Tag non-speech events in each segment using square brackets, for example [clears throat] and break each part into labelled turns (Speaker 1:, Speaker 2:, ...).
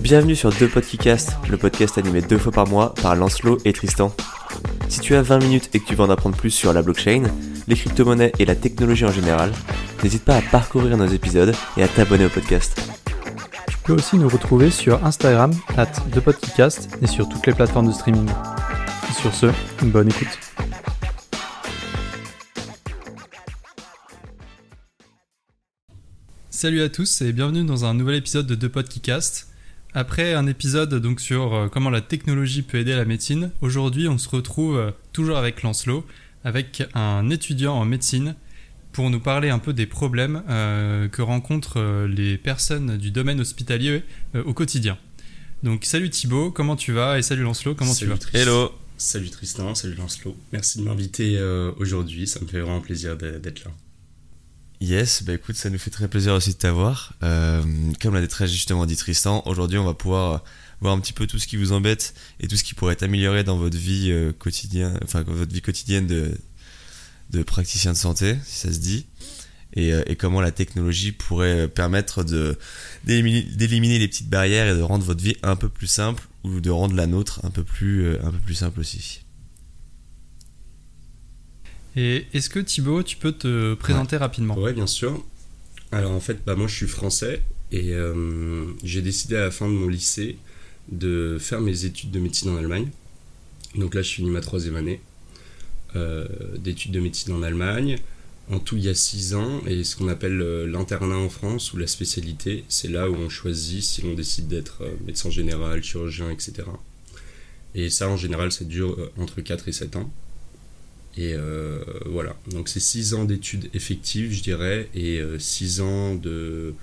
Speaker 1: Bienvenue sur Deux Podcasts, le podcast animé deux fois par mois par Lancelot et Tristan. Si tu as 20 minutes et que tu veux en apprendre plus sur la blockchain, les crypto-monnaies et la technologie en général, n'hésite pas à parcourir nos épisodes et à t'abonner au podcast.
Speaker 2: Tu peux aussi nous retrouver sur Instagram, at Podcast et sur toutes les plateformes de streaming. sur ce, une bonne écoute. Salut à tous et bienvenue dans un nouvel épisode de Deux Podcast. Après un épisode donc sur euh, comment la technologie peut aider la médecine, aujourd'hui on se retrouve euh, toujours avec Lancelot, avec un étudiant en médecine pour nous parler un peu des problèmes euh, que rencontrent les personnes du domaine hospitalier au quotidien. Donc salut Thibaut, comment tu vas? Et salut Lancelot, comment tu vas?
Speaker 3: Hello Salut Tristan, salut Lancelot. Merci de m'inviter aujourd'hui, ça me fait vraiment plaisir d'être là.
Speaker 1: Yes, bah écoute, ça nous fait très plaisir aussi de t'avoir. Euh, comme l'a très justement dit Tristan, aujourd'hui on va pouvoir voir un petit peu tout ce qui vous embête et tout ce qui pourrait être amélioré dans votre vie euh, quotidienne, enfin votre vie quotidienne de, de praticien de santé, si ça se dit, et, euh, et comment la technologie pourrait permettre de d'éliminer les petites barrières et de rendre votre vie un peu plus simple ou de rendre la nôtre un peu plus un peu plus simple aussi.
Speaker 2: Et est-ce que Thibaut, tu peux te présenter rapidement?
Speaker 3: Oui, bien sûr. Alors en fait, bah, moi je suis français et euh, j'ai décidé à la fin de mon lycée de faire mes études de médecine en Allemagne. Donc là, je finis ma troisième année euh, d'études de médecine en Allemagne. En tout, il y a six ans, et ce qu'on appelle euh, l'internat en France ou la spécialité, c'est là où on choisit si on décide d'être médecin général, chirurgien, etc. Et ça, en général, ça dure entre 4 et 7 ans. Et euh, voilà, donc c'est 6 ans d'études effectives, je dirais, et 6 euh, ans de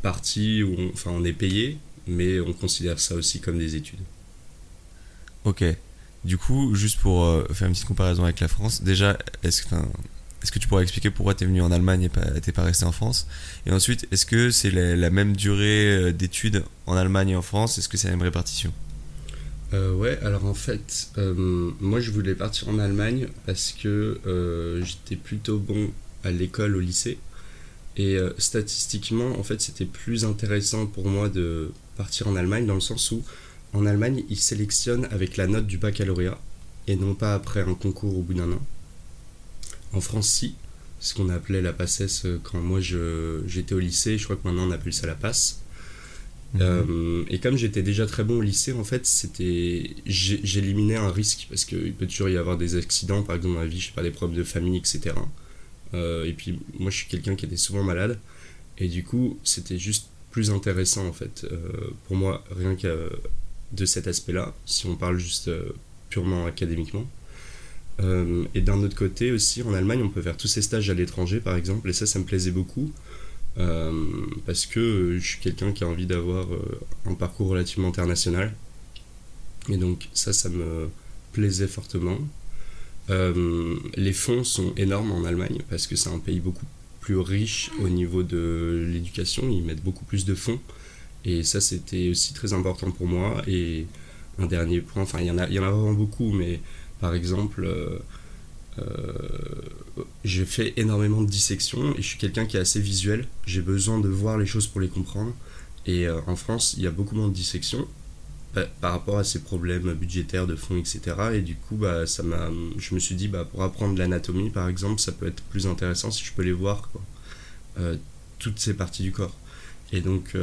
Speaker 3: partie où on, enfin, on est payé, mais on considère ça aussi comme des études.
Speaker 1: Ok. Du coup, juste pour euh, faire une petite comparaison avec la France, déjà, est-ce que, tu pourrais expliquer pourquoi tu es venu en Allemagne et t'es pas resté en France? Et ensuite, est-ce que c'est la, même durée d'études en Allemagne et en France? Est-ce que c'est la même répartition?
Speaker 3: Euh, ouais, alors en fait, euh, moi je voulais partir en Allemagne parce que euh, j'étais plutôt bon à l'école, au lycée. Et statistiquement, en fait, c'était plus intéressant pour moi de partir en Allemagne dans le sens où en Allemagne, ils sélectionnent avec la note du baccalauréat et non pas après un concours au bout d'un an. En France, si, ce qu'on appelait la passesse quand moi j'étais au lycée, je crois que maintenant on appelle ça la passe. Mhm. Euh, et comme j'étais déjà très bon au lycée, en fait, c'était j'éliminais un risque parce qu'il peut toujours y avoir des accidents, par exemple dans la vie, je sais pas, des problèmes de famille, etc. Euh, et puis moi, je suis quelqu'un qui était souvent malade, et du coup, c'était juste plus intéressant en fait euh, pour moi, rien que de cet aspect-là, si on parle juste purement académiquement. et d'un autre côté aussi, en Allemagne, on peut faire tous ces stages à l'étranger, par exemple, et ça, ça me plaisait beaucoup. Euh, parce que je suis quelqu'un qui a envie d'avoir euh, un parcours relativement international. Et donc ça, ça me plaisait fortement. Euh, les fonds sont énormes en Allemagne parce que c'est un pays beaucoup plus riche au niveau de l'éducation. Ils mettent beaucoup plus de fonds. Et ça, c'était aussi très important pour moi. Et un dernier point, enfin, il y, en a, vraiment beaucoup, mais par exemple, j'ai fait énormément de dissections et je suis quelqu'un qui est assez visuel. J'ai besoin de voir les choses pour les comprendre. Et euh, en France, il y a beaucoup moins de dissections bah, par rapport à ces problèmes budgétaires de fonds, etc. Et du coup, bah, ça m'a, je me suis dit, bah, pour apprendre l'anatomie, par exemple, ça peut être plus intéressant si je peux les voir. Euh, toutes ces parties du corps. Et donc,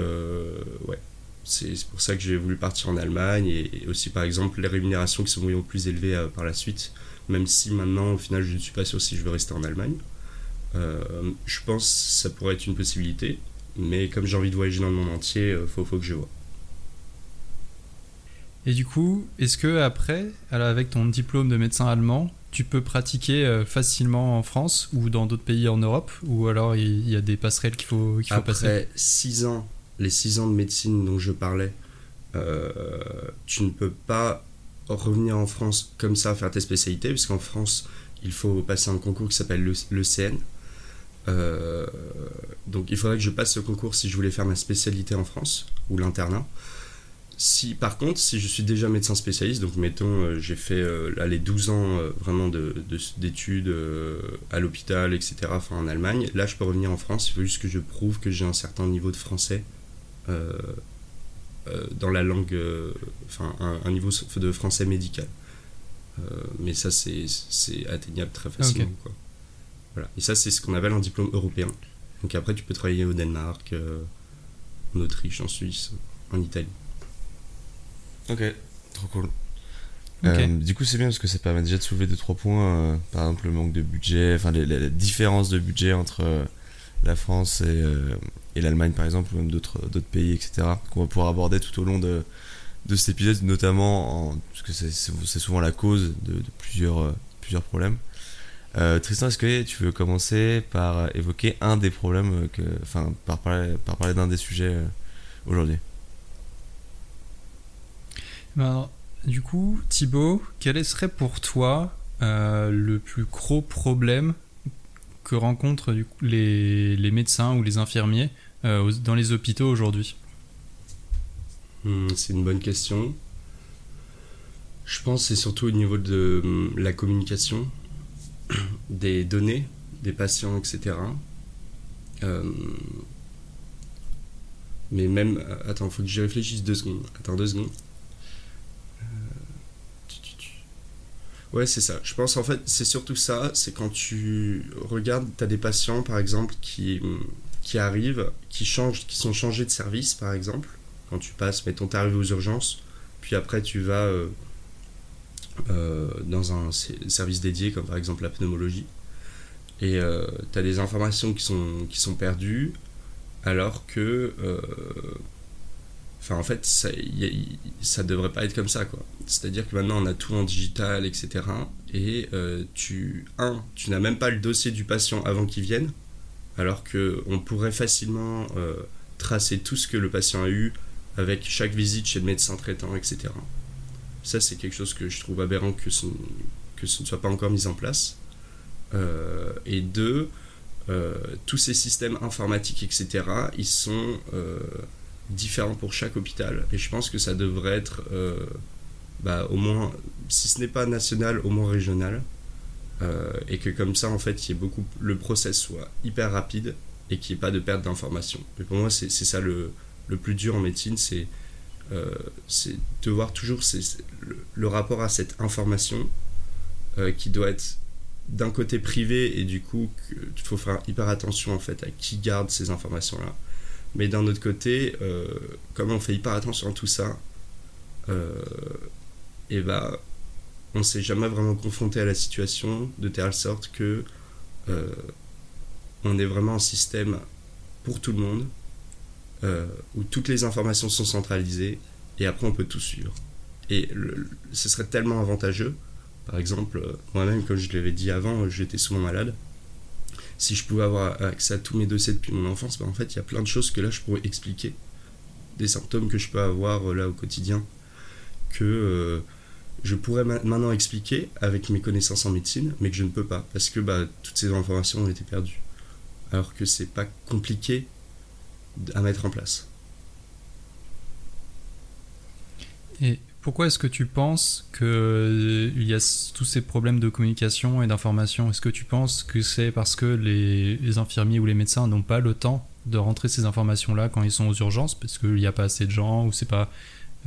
Speaker 3: ouais, c'est pour ça que j'ai voulu partir en Allemagne et, aussi, par exemple, les rémunérations qui sont vraiment plus élevées par la suite même si maintenant, au final, je ne suis pas sûr si je veux rester en Allemagne. Euh, je pense que ça pourrait être une possibilité, mais comme j'ai envie de voyager dans le monde entier, il euh, faut, faut que je vois.
Speaker 2: Et du coup, est-ce que après, avec ton diplôme de médecin allemand, tu peux pratiquer euh, facilement en France ou dans d'autres pays en Europe? Ou alors il y, a des passerelles qu'il faut, qu'il faut
Speaker 3: après
Speaker 2: passer?
Speaker 3: Après 6 ans, les 6 ans de médecine dont je parlais, tu ne peux pas revenir en France comme ça, faire tes spécialités, puisqu'en France, il faut passer un concours qui s'appelle le, CN. Euh, donc il faudrait que je passe ce concours si je voulais faire ma spécialité en France, ou l'internat. Si, par contre, si je suis déjà médecin spécialiste, donc mettons, euh, j'ai fait euh, les 12 ans vraiment d'études de, à l'hôpital, etc., enfin en Allemagne, là je peux revenir en France, il faut juste que je prouve que j'ai un certain niveau de français dans la langue, enfin un, niveau de français médical. mais ça, c'est atteignable très facilement. Quoi. Voilà. Et ça, c'est ce qu'on appelle un diplôme européen. Donc après, tu peux travailler au Danemark, en Autriche, en Suisse, en Italie.
Speaker 1: Ok, trop cool. Euh, du coup, c'est bien parce que ça permet déjà de soulever deux trois points. Euh, par exemple, le manque de budget, enfin les, différences de budget entre euh, la France et, et l'Allemagne, par exemple, ou même d'autres pays, etc. Qu'on va pouvoir aborder tout au long de, cet épisode, notamment en, parce que c'est souvent la cause de, plusieurs, plusieurs problèmes. Tristan, est-ce que tu veux commencer par évoquer un des problèmes, que, enfin, par parler, par parler d'un des sujets aujourd'hui?
Speaker 2: Ben, du coup, Thibaut, quel serait pour toi euh, le plus gros problème que rencontrent les, médecins ou les infirmiers euh, dans les hôpitaux aujourd'hui
Speaker 3: hmm, C'est une bonne question. Je pense c'est surtout au niveau de hmm, la communication, [coughs] des données, des patients, etc. Euh, mais même... Attends, il faut que j'y réfléchisse deux secondes. Attends deux secondes. Ouais, c'est ça. Je pense en fait, c'est surtout ça. C'est quand tu regardes, tu as des patients par exemple qui, qui arrivent, qui, changent, qui sont changés de service par exemple. Quand tu passes, mettons, tu arrives aux urgences, puis après tu vas euh, euh, dans un service dédié comme par exemple la pneumologie. Et euh, tu as des informations qui sont, qui sont perdues alors que Enfin, en fait, ça, ça devrait pas être comme ça, quoi. C'est-à-dire que maintenant, on a tout en digital, etc. Et euh, tu, un, tu n'as même pas le dossier du patient avant qu'il vienne, alors qu'on pourrait facilement euh, tracer tout ce que le patient a eu avec chaque visite chez le médecin traitant, etc. Ça, c'est quelque chose que je trouve aberrant que ce, que ce ne soit pas encore mis en place. Euh, et deux, tous ces systèmes informatiques, etc., ils sont différent pour chaque hôpital. Et je pense que ça devrait être euh, bah, au moins, si ce n'est pas national, au moins régional. Euh, et que comme ça, en fait, y ait beaucoup, le process soit hyper rapide et qu'il n'y ait pas de perte d'information. Et pour moi, c'est ça le, le, plus dur en médecine, c'est euh, de voir toujours le, le, rapport à cette information euh, qui doit être d'un côté privé et du coup, il faut faire hyper attention en fait à qui garde ces informations-là mais d'un autre côté, euh, comme on fait hyper attention à tout ça, euh, et bah, on s'est jamais vraiment confronté à la situation de telle sorte que euh, on est vraiment un système pour tout le monde, euh, où toutes les informations sont centralisées, et après on peut tout suivre. Et ce serait tellement avantageux. Par exemple, moi-même, comme je l'avais dit avant, j'étais souvent malade si je pouvais avoir accès à tous mes dossiers depuis mon enfance, bah, en fait, il y a plein de choses que là, je pourrais expliquer. Des symptômes que je peux avoir euh, là au quotidien, que euh, je pourrais maintenant expliquer avec mes connaissances en médecine, mais que je ne peux pas, parce que bah, toutes ces informations ont été perdues. Alors que c'est pas compliqué à mettre en place.
Speaker 2: Et pourquoi est-ce que tu penses qu'il euh, y a tous ces problèmes de communication et d'information Est-ce que tu penses que c'est parce que les, infirmiers ou les médecins n'ont pas le temps de rentrer ces informations-là quand ils sont aux urgences parce qu'il n'y a pas assez de gens ou c'est pas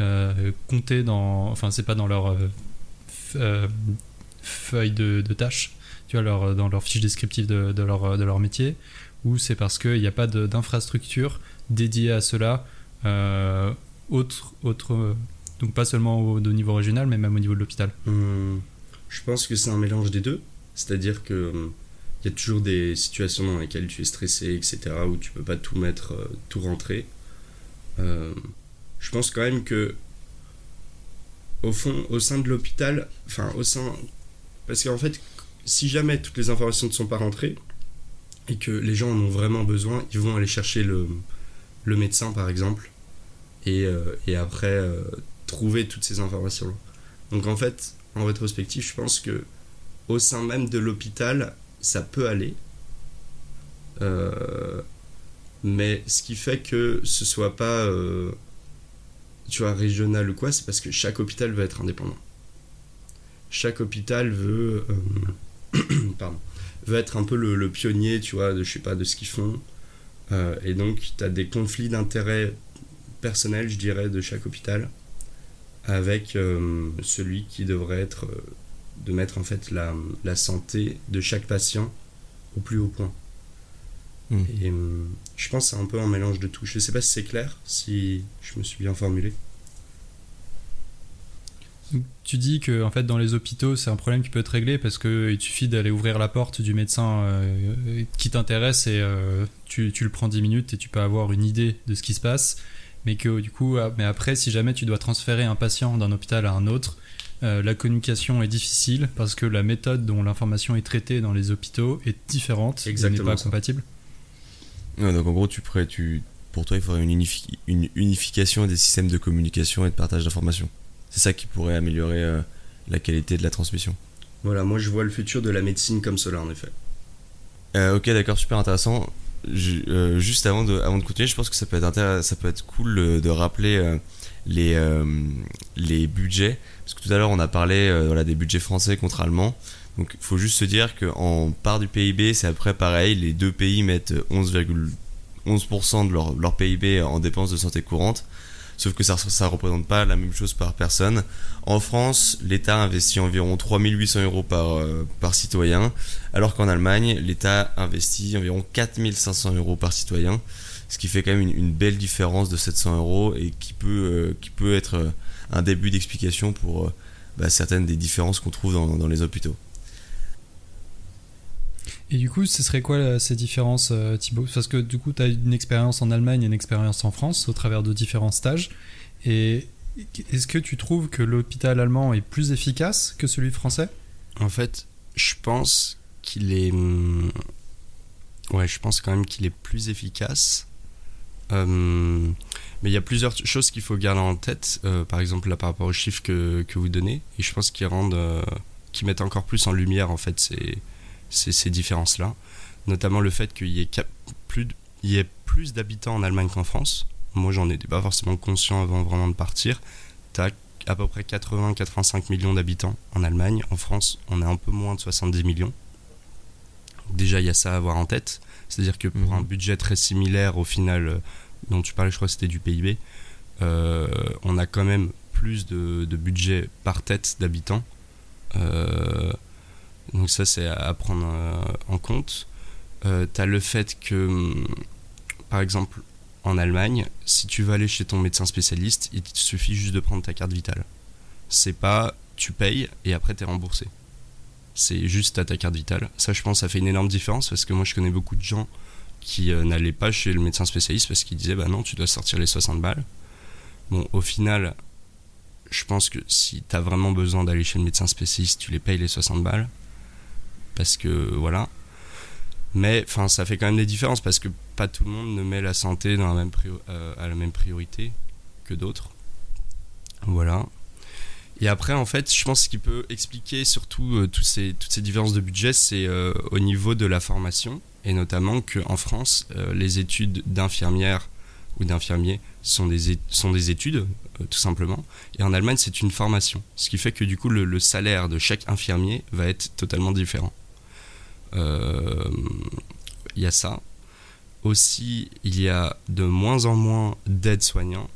Speaker 2: euh, compté dans, enfin c'est pas dans leur euh, feuille de, tâches, tu vois, dans leur fiche descriptive de, de, leur, de leur métier, ou c'est parce qu'il n'y a pas d'infrastructure dédiée à cela, autre, autre donc pas seulement au, niveau régional, mais même au niveau de l'hôpital.
Speaker 3: Hum, je pense que c'est un mélange des deux. C'est-à-dire que hum, il y a toujours des situations dans lesquelles tu es stressé, etc., où tu peux pas tout mettre, euh, tout rentrer. Euh, je pense quand même que, au fond, au sein de l'hôpital, enfin, au sein. Parce qu'en fait, si jamais toutes les informations ne sont pas rentrées, et que les gens en ont vraiment besoin, ils vont aller chercher le, médecin, par exemple, et, euh, et après, trouver toutes ces informations-là. Donc en fait, en rétrospective, je pense que au sein même de l'hôpital, ça peut aller. Euh, mais ce qui fait que ce soit pas, euh, tu vois, régional ou quoi, c'est parce que chaque hôpital veut être indépendant. Chaque hôpital veut, euh, [coughs] pardon, veut être un peu le, pionnier, tu vois, de je sais pas, de ce qu'ils font. et donc, tu as des conflits d'intérêts personnel, je dirais, de chaque hôpital, avec euh, celui qui devrait être euh, de mettre en fait la, la, santé de chaque patient au plus haut point. Hmm. Et euh, je pense que c'est un peu un mélange de tout. Je ne sais pas si c'est clair, si je me suis bien formulé.
Speaker 2: Tu dis que en fait dans les hôpitaux c'est un problème qui peut être réglé parce qu'il suffit d'aller ouvrir la porte du médecin qui t'intéresse et tu, tu, le prends 10 minutes et tu peux avoir une idée de ce qui se passe mais que du coup, ah, mais après, si jamais tu dois transférer un patient d'un hôpital à un autre, euh, la communication est difficile parce que la méthode dont l'information est traitée dans les hôpitaux est différente et n'est pas compatible.
Speaker 1: donc en gros, tu, tu, pour toi, il faudrait une, une, unification des systèmes de communication et de partage d'informations. C'est ça qui pourrait améliorer euh, la qualité de la transmission.
Speaker 3: Voilà, moi je vois le futur de la médecine comme cela en effet.
Speaker 1: Euh, ok, d'accord, super intéressant. Euh, juste avant de, continuer, je pense que ça peut être, cool euh, de rappeler euh, les, budgets. Parce que tout à l'heure, on a parlé des budgets français contre allemands. Donc il faut juste se dire qu'en part du PIB, c'est après pareil. Les deux pays mettent 11,11% de leur, leur PIB en dépenses de santé courante sauf que ça ne représente pas la même chose par personne. En France, l'État investit environ 3800 euros par, euh, par citoyen, alors qu'en Allemagne, l'État investit environ 4500 euros par citoyen, ce qui fait quand même une, belle différence de 700 euros et qui peut, euh, être euh, un début d'explication pour bah, certaines des différences qu'on trouve dans les hôpitaux.
Speaker 2: Et du coup, ce serait quoi ces différences, euh, Thibaut? Parce que du coup, tu as une expérience en Allemagne et une expérience en France au travers de différents stages. Et est-ce que tu trouves que l'hôpital allemand est plus efficace que celui français?
Speaker 3: En fait, je pense qu'il est. Hmm, ouais, je pense quand même qu'il est plus efficace. Euh, mais il y a plusieurs choses qu'il faut garder en tête. Euh, par exemple, là, par rapport aux chiffres que, que vous donnez. Et je pense qu'ils rendent. qui mettent encore plus en lumière, en fait, ces ces, différences-là. Notamment le fait qu'il y ait plus, y ait plus d'habitants en Allemagne qu'en France. Moi, j'en étais pas forcément conscient avant vraiment de partir. Tu as à peu près 80-85 millions d'habitants en Allemagne. En France, on est un peu moins de 70 millions. Déjà, il y a ça à avoir en tête. C'est-à-dire que pour mhm. un budget très similaire au final euh, dont tu parlais, je crois que c'était du PIB, euh, on a quand même plus de, budget par tête d'habitants. Euh, donc ça, c'est à prendre euh, en compte. Euh, tu as le fait que, hum, par exemple, en Allemagne, si tu veux aller chez ton médecin spécialiste, il te suffit juste de prendre ta carte vitale. C'est pas tu payes et après tu es remboursé. C'est juste à ta carte vitale. Ça, je pense, ça fait une énorme différence parce que moi, je connais beaucoup de gens qui euh, n'allaient pas chez le médecin spécialiste parce qu'ils disaient bah non, tu dois sortir les 60 balles. Bon, au final, je pense que si tu as vraiment besoin d'aller chez le médecin spécialiste, tu les payes les 60 balles parce que voilà. Mais enfin, ça fait quand même des différences parce que pas tout le monde ne met la santé euh, à la même priorité que d'autres. Voilà. Et après, en fait, je pense qu'il peut expliquer surtout euh, ces, toutes ces différences de budget, c'est euh, au niveau de la formation, et notamment qu'en France, les études d'infirmière ou d'infirmier sont des études, tout simplement, et en Allemagne, c'est une formation. Ce qui fait que du coup, le salaire de chaque infirmier va être totalement différent. Il euh, y a ça. Aussi, il y a de moins en moins d'aides-soignants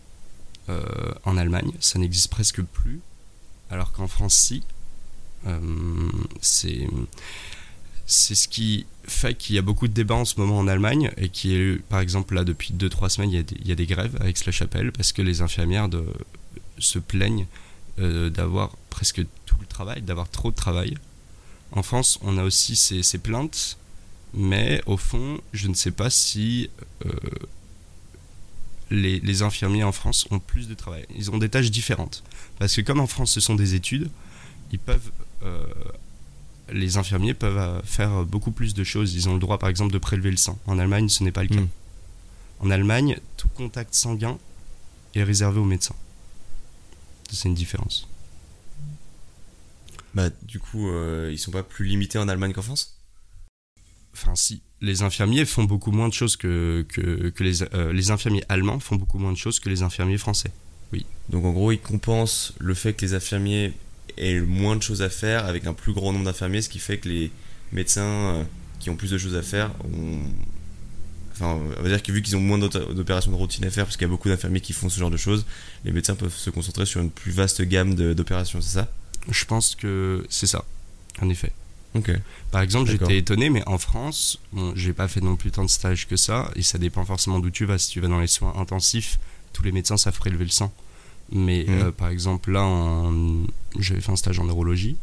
Speaker 3: euh, en Allemagne. Ça n'existe presque plus. Alors qu'en France, si. Euh, c'est c'est ce qui fait qu'il y a beaucoup de débats en ce moment en Allemagne et qui est, par exemple, là, depuis 2-3 semaines, il y, a des, il y, a des, grèves avec la chapelle parce que les infirmières se plaignent d'avoir presque tout le travail, d'avoir trop de travail. En France, on a aussi ces, plaintes, mais au fond, je ne sais pas si euh, les, infirmiers en France ont plus de travail. Ils ont des tâches différentes. Parce que comme en France, ce sont des études, ils peuvent... Euh, les infirmiers peuvent euh, faire beaucoup plus de choses. Ils ont le droit, par exemple, de prélever le sang. En Allemagne, ce n'est pas le cas. Hmm. En Allemagne, tout contact sanguin est réservé aux médecins. C'est une différence.
Speaker 1: Bah, du coup, euh, ils sont pas plus limités en Allemagne qu'en France
Speaker 3: Enfin, si. Les infirmiers font beaucoup moins de choses que, que, les, euh, les infirmiers allemands font beaucoup moins de choses que les infirmiers français. Oui.
Speaker 1: Donc en gros, ils compensent le fait que les infirmiers aient moins de choses à faire avec un plus grand nombre d'infirmiers, ce qui fait que les médecins euh, qui ont plus de choses à faire ont... Enfin, on va dire que vu qu'ils ont moins d'opérations de routine à faire, parce qu'il y a beaucoup d'infirmiers qui font ce genre de choses, les médecins peuvent se concentrer sur une plus vaste gamme d'opérations, c'est ça?
Speaker 3: Je pense que c'est ça, en effet. Par exemple, j'étais étonné, mais en France, bon, j'ai pas fait non plus tant de stages que ça, et ça dépend forcément d'où tu vas. Si tu vas dans les soins intensifs, tous les médecins savent prélever le sang. Mais
Speaker 1: Mhm.
Speaker 3: euh, par exemple, là, j'avais fait un stage en neurologie.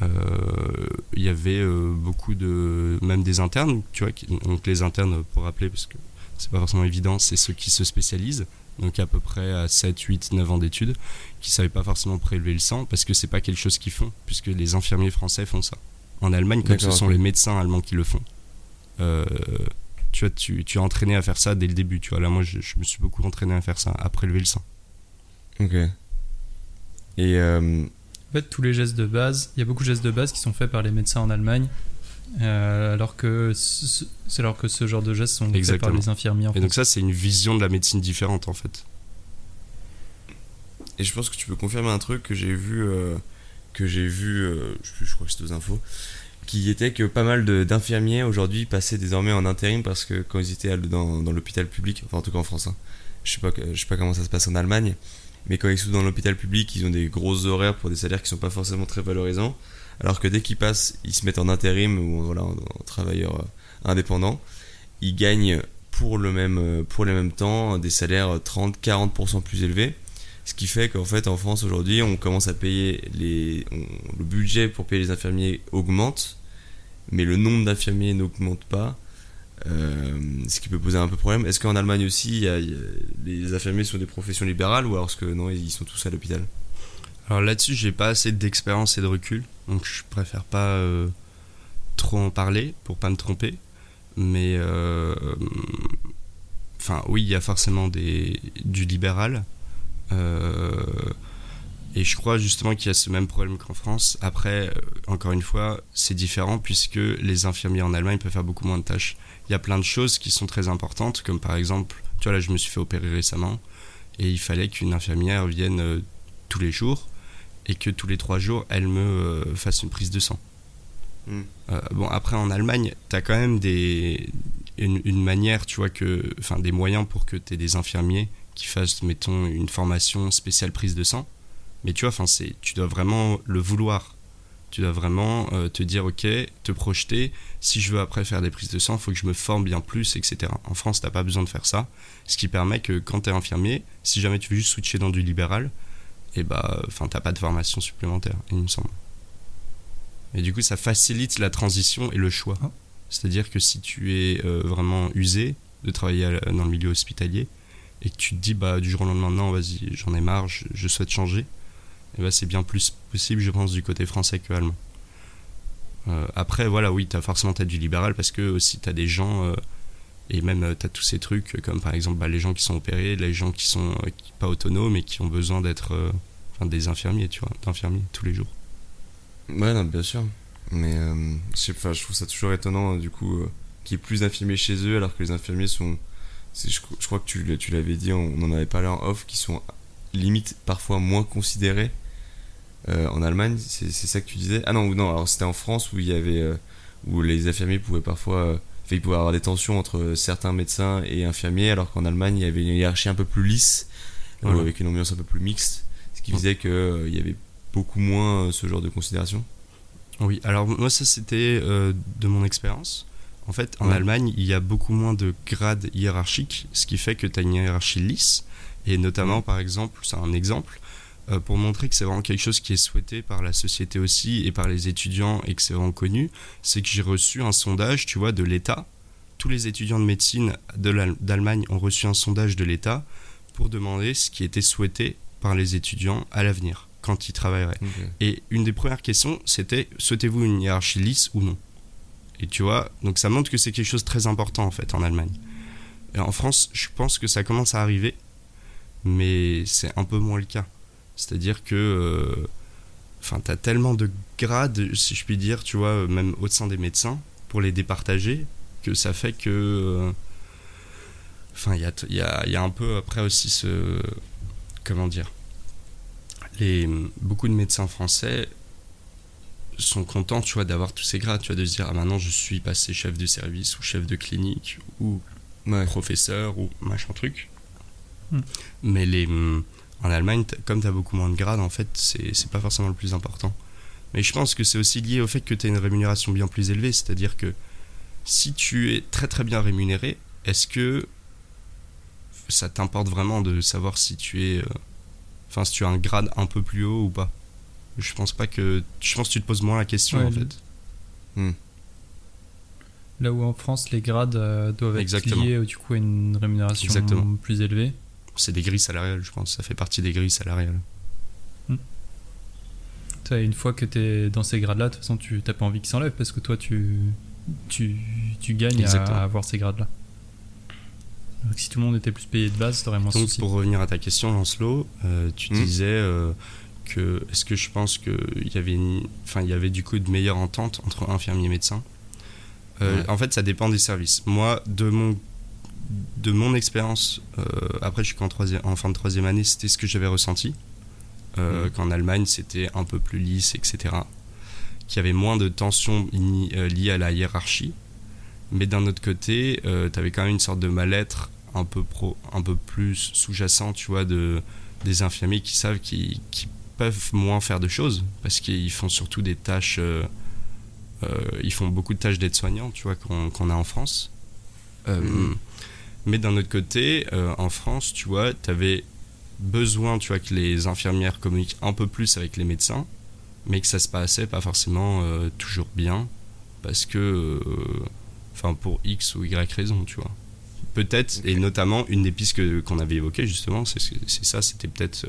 Speaker 3: euh, Il y avait euh, beaucoup de. même des internes, tu vois. qui- donc les internes, pour rappeler, parce que c'est pas forcément évident, c'est ceux qui se spécialisent. Donc à peu près à 7, 8, 9 ans d'études, qui savaient pas forcément prélever le sang, parce que c'est pas quelque chose qu'ils font, puisque les infirmiers français font ça. En Allemagne, comme ce sont les médecins allemands qui le font, euh, tu vois, tu, tu es entraîné à faire ça dès le début. Tu vois, là, moi, je, je me suis beaucoup entraîné à faire ça, à prélever le sang.
Speaker 1: Ok. Et euh,
Speaker 2: En fait, tous les gestes de base, il y a beaucoup de gestes de base qui sont faits par les médecins en Allemagne, euh, alors que ce- c'est alors que ce genre de gestes sont faits
Speaker 3: Exactement.
Speaker 2: par les infirmiers en
Speaker 3: Et donc ça, c'est une vision de la médecine différente, en fait.
Speaker 1: Et je pense que tu peux confirmer un truc que j'ai vu, euh, que j'ai vu, euh, je, crois que c'était aux infos, qui était que pas mal d'infirmiers aujourd'hui passaient désormais en intérim parce que quand ils étaient dans, l'hôpital public, enfin en tout cas en France, hein, je sais pas, sais pas comment ça se passe en Allemagne, mais quand ils sont dans l'hôpital public, ils ont des gros horaires pour des salaires qui sont pas forcément très valorisants, alors que dès qu'ils passent, ils se mettent en intérim ou voilà, en, en travailleur euh, indépendant, ils gagnent pour le même, pour les mêmes temps des salaires 30-40% plus élevés. Ce qui fait qu'en fait, en France aujourd'hui, on commence à payer les. le budget pour payer les infirmiers augmente, mais le nombre d'infirmiers n'augmente pas, euh, ce qui peut poser un peu problème. Est-ce qu'en Allemagne aussi, les infirmiers sont des professions libérales ou alors que non, ils sont tous à l'hôpital?
Speaker 3: Alors là-dessus, j'ai pas assez d'expérience et de recul, donc je préfère pas euh, trop en parler pour pas me tromper. Mais euh, enfin, oui, il y a forcément des, du libéral. Euh, et je crois justement qu'il y a ce même problème qu'en France. Après, euh, encore une fois, c'est différent puisque les infirmiers en Allemagne peuvent faire beaucoup moins de tâches. Il y a plein de choses qui sont très importantes, comme par exemple, tu vois, là, je me suis fait opérer récemment et il fallait qu'une infirmière vienne euh, tous les jours et que tous les trois jours, elle me euh, fasse une prise de sang.
Speaker 1: Mm.
Speaker 3: Euh, bon, après, en Allemagne, tu as quand même des, une, une manière, tu vois, que, enfin, des moyens pour que tu aies des infirmiers qui fassent, mettons, une formation spéciale prise de sang. Mais tu vois, enfin, c'est, tu dois vraiment le vouloir. Tu dois vraiment euh, te dire, ok, te projeter. Si je veux après faire des prises de sang, il faut que je me forme bien plus, etc. En France, t'as pas besoin de faire ça. Ce qui permet que quand tu es infirmier, si jamais tu veux juste switcher dans du libéral, et bah, enfin, t'as pas de formation supplémentaire, il me semble. Et du coup, ça facilite la transition et le choix.
Speaker 2: Ah.
Speaker 3: C'est-à-dire que si tu es euh, vraiment usé de travailler dans le milieu hospitalier et que tu te dis, bah, du jour au lendemain, non, vas-y, j'en ai marre, je, souhaite changer, et bah, c'est bien plus possible, je pense, du côté français que allemand. Euh, après, voilà, oui, t'as forcément t'as du libéral parce que aussi t'as des gens euh, et même euh, t'as tous ces trucs euh, comme par exemple bah, les gens qui sont opérés, les gens qui sont pas autonomes et qui ont besoin d'être, enfin des infirmiers, tu vois, d'infirmiers tous les jours.
Speaker 1: Ouais, non, bien sûr. Mais je, je trouve ça toujours étonnant, du coup, qu'il y ait plus d'infirmiers chez eux, alors que les infirmiers sont. Je, je crois que tu, l'avais dit, on, on en avait parlé en off, qui sont limite parfois moins considérés euh, en Allemagne. C'est ça que tu disais? Ah non, non, alors c'était en France où il y avait. euh, où les infirmiers pouvaient parfois. euh, enfin, il pouvait y avoir des tensions entre certains médecins et infirmiers, alors qu'en Allemagne, il y avait une hiérarchie un peu plus lisse,
Speaker 3: Voilà.
Speaker 1: avec une ambiance un peu plus mixte, ce qui faisait qu'il y avait beaucoup moins euh, ce genre de considération.
Speaker 3: Oui, alors moi ça c'était euh, de mon expérience. En fait, en
Speaker 1: Ouais.
Speaker 3: Allemagne, il y a beaucoup moins de grades hiérarchiques, ce qui fait que tu as une hiérarchie lisse. Et notamment, par exemple, c'est un exemple, euh, pour montrer que c'est vraiment quelque chose qui est souhaité par la société aussi et par les étudiants et que c'est vraiment connu, c'est que j'ai reçu un sondage, tu vois, de l'État. Tous les étudiants de médecine d'Allemagne ont reçu un sondage de l'État pour demander ce qui était souhaité par les étudiants à l'avenir, quand ils travailleraient. Et une des premières questions, c'était souhaitez-vous une hiérarchie lisse ou non? Et tu vois, donc ça montre que c'est quelque chose de très important en fait en Allemagne. En France, je pense que ça commence à arriver, mais c'est un peu moins le cas. C'est-à-dire que, euh, enfin, t'as tellement de grades, si je puis dire, tu vois, même au sein des médecins, pour les départager, que ça fait que, euh, enfin, il y a un peu après aussi ce, comment dire, les, beaucoup de médecins français sont contents tu vois d'avoir tous ces grades tu vois de se dire ah maintenant je suis passé chef de service ou chef de clinique ou professeur ou machin truc.
Speaker 2: Hmm.
Speaker 3: Mais les, en Allemagne, comme tu as beaucoup moins de grades, en fait, c'est c'est pas forcément le plus important. Mais je pense que c'est aussi lié au fait que tu as une rémunération bien plus élevée. C'est-à-dire que si tu es très très bien rémunéré, est-ce que ça t'importe vraiment de savoir si tu es. euh, Enfin, si tu as un grade un peu plus haut ou pas? Je pense pas que. Je pense que tu te poses moins la question
Speaker 2: Ouais,
Speaker 3: en
Speaker 2: le-
Speaker 3: fait.
Speaker 2: Là où en France, les grades euh, doivent être
Speaker 3: Exactement.
Speaker 2: liés euh, du coup à une rémunération
Speaker 3: Exactement.
Speaker 2: plus élevée.
Speaker 3: C'est des grilles salariales, je pense. Ça fait partie des grilles salariales.
Speaker 2: Ça, une fois que tu es dans ces grades-là, de toute façon, tu n'as pas envie qu'ils s'enlèvent parce que toi, tu, tu, tu gagnes à,
Speaker 3: Exactement.
Speaker 2: à avoir ces grades-là. Si tout le monde était plus payé de base, t'aurais moins de
Speaker 3: Donc,
Speaker 2: soucis.
Speaker 3: pour revenir à ta question, Lancelot, euh, tu
Speaker 1: Hmm.
Speaker 3: disais euh, que est-ce que je pense qu'il y avait, une- enfin, il y avait du coup de meilleures ententes entre infirmiers et médecins? Euh,
Speaker 1: Ouais.
Speaker 3: En fait, ça dépend des services. Moi, de mon de mon expérience, euh, après je suis qu'en en fin de troisième année, c'était ce que j'avais ressenti. Euh,
Speaker 1: Mhm.
Speaker 3: Qu'en Allemagne, c'était un peu plus lisse, etc. Qu'il y avait moins de tensions liées à la hiérarchie. Mais d'un autre côté, tu avais quand même une sorte de mal-être un peu, pro, un peu plus sous-jacent, tu vois, de, des infirmiers qui savent qu'ils qu'ils peuvent moins faire de choses parce qu'ils font surtout des tâches. euh, euh, ils font beaucoup de tâches d'aide-soignant, tu vois, qu'on a en France. Euh. Mais d'un autre côté, en France, tu vois, tu avais besoin, tu vois, que les infirmières communiquent un peu plus avec les médecins, mais que ça se passait pas forcément toujours bien, parce que, enfin, pour X ou Y raison, tu vois. Peut-être, et notamment, une des pistes qu'on avait évoquées, justement, c'est ça, c'était peut-être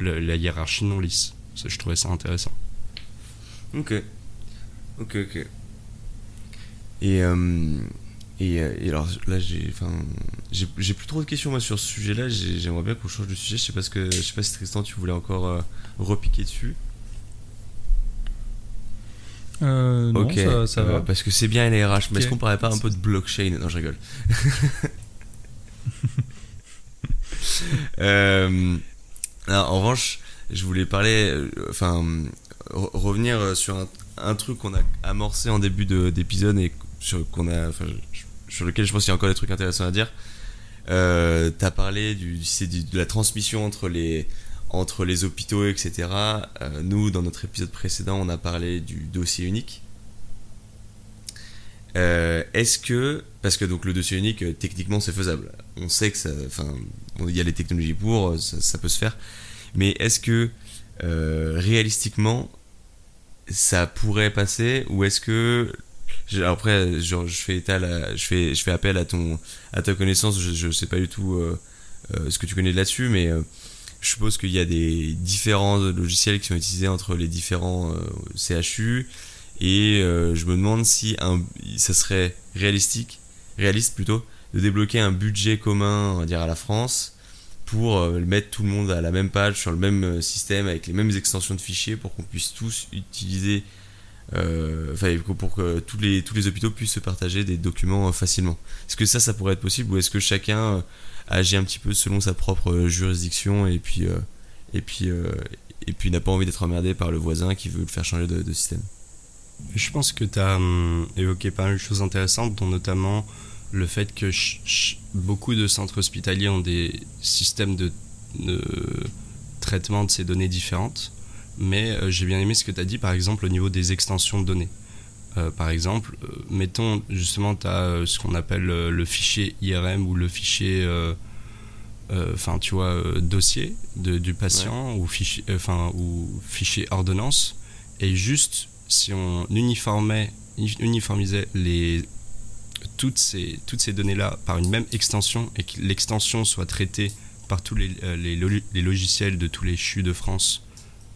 Speaker 3: euh, la hiérarchie non lisse. Ça, je trouvais ça intéressant.
Speaker 1: Ok. Ok, ok. Et, euh, et, euh, et alors là, j'ai, plus trop de questions moi sur ce sujet-là. J'ai- J'aimerais bien qu'on change de sujet. Je sais pas ce que, je sais pas si Tristan, tu voulais encore repiquer dessus.
Speaker 2: Euh, non,
Speaker 1: ok.
Speaker 2: ça, ça
Speaker 1: euh,
Speaker 2: va.
Speaker 1: Parce que c'est bien les RH. Mais est-ce qu'on parlait pas un peu de blockchain Non, je rigole. [laughs] Euh, en revanche, je voulais parler, euh, enfin, re- revenir sur un, un truc qu'on a amorcé en début de- d'épisode et sur, qu'on a, enfin, je- sur lequel je pense qu'il y a encore des trucs intéressants à dire. Euh, T'as parlé du, c'est du- de la transmission entre les, entre les hôpitaux, etc. Euh, nous, dans notre épisode précédent, on a parlé du dossier unique. Euh, Est-ce que, parce que donc le dossier unique, euh, techniquement, c'est faisable. On sait que enfin, il y a les technologies pour, ça, peut se faire. Mais est-ce que réalistiquement, ça pourrait passer, ou est-ce que après, je fais appel à ton, à ta connaissance. Je, je sais pas du tout ce que tu connais là-dessus, mais je suppose qu'il y a des différents logiciels qui sont utilisés entre les différents euh, CHU et euh, je me demande si un, ça serait réalistique, réaliste plutôt, de débloquer un budget commun, dire à la France, pour euh, mettre tout le monde à la même page sur le même système avec les mêmes extensions de fichiers pour qu'on puisse tous utiliser, pour que tous les tous les hôpitaux puissent se partager des documents euh, facilement. Est-ce que ça, ça pourrait être possible ou est-ce que chacun euh, agit un petit peu selon sa propre euh, juridiction et puis euh, et puis euh, et puis n'a pas envie d'être emmerdé par le voisin qui veut le faire changer de, système?
Speaker 3: Je pense que tu as hum, évoqué pas mal de choses intéressantes, dont notamment le fait que beaucoup de centres hospitaliers ont des systèmes de, de traitement de ces données différentes. Mais euh, j'ai bien aimé ce que tu as dit, par exemple, au niveau des extensions de données. Euh, par exemple, euh, mettons justement, tu as ce qu'on appelle le fichier IRM ou le fichier, enfin, tu vois, dossier de- du patient ou, fichier, enfin, ou fichier ordonnance. Et juste, si on uniformait, uniformisait les, toutes ces, toutes ces données-là par une même extension et que l'extension soit traitée par tous les, les logiciels de tous les CHU de France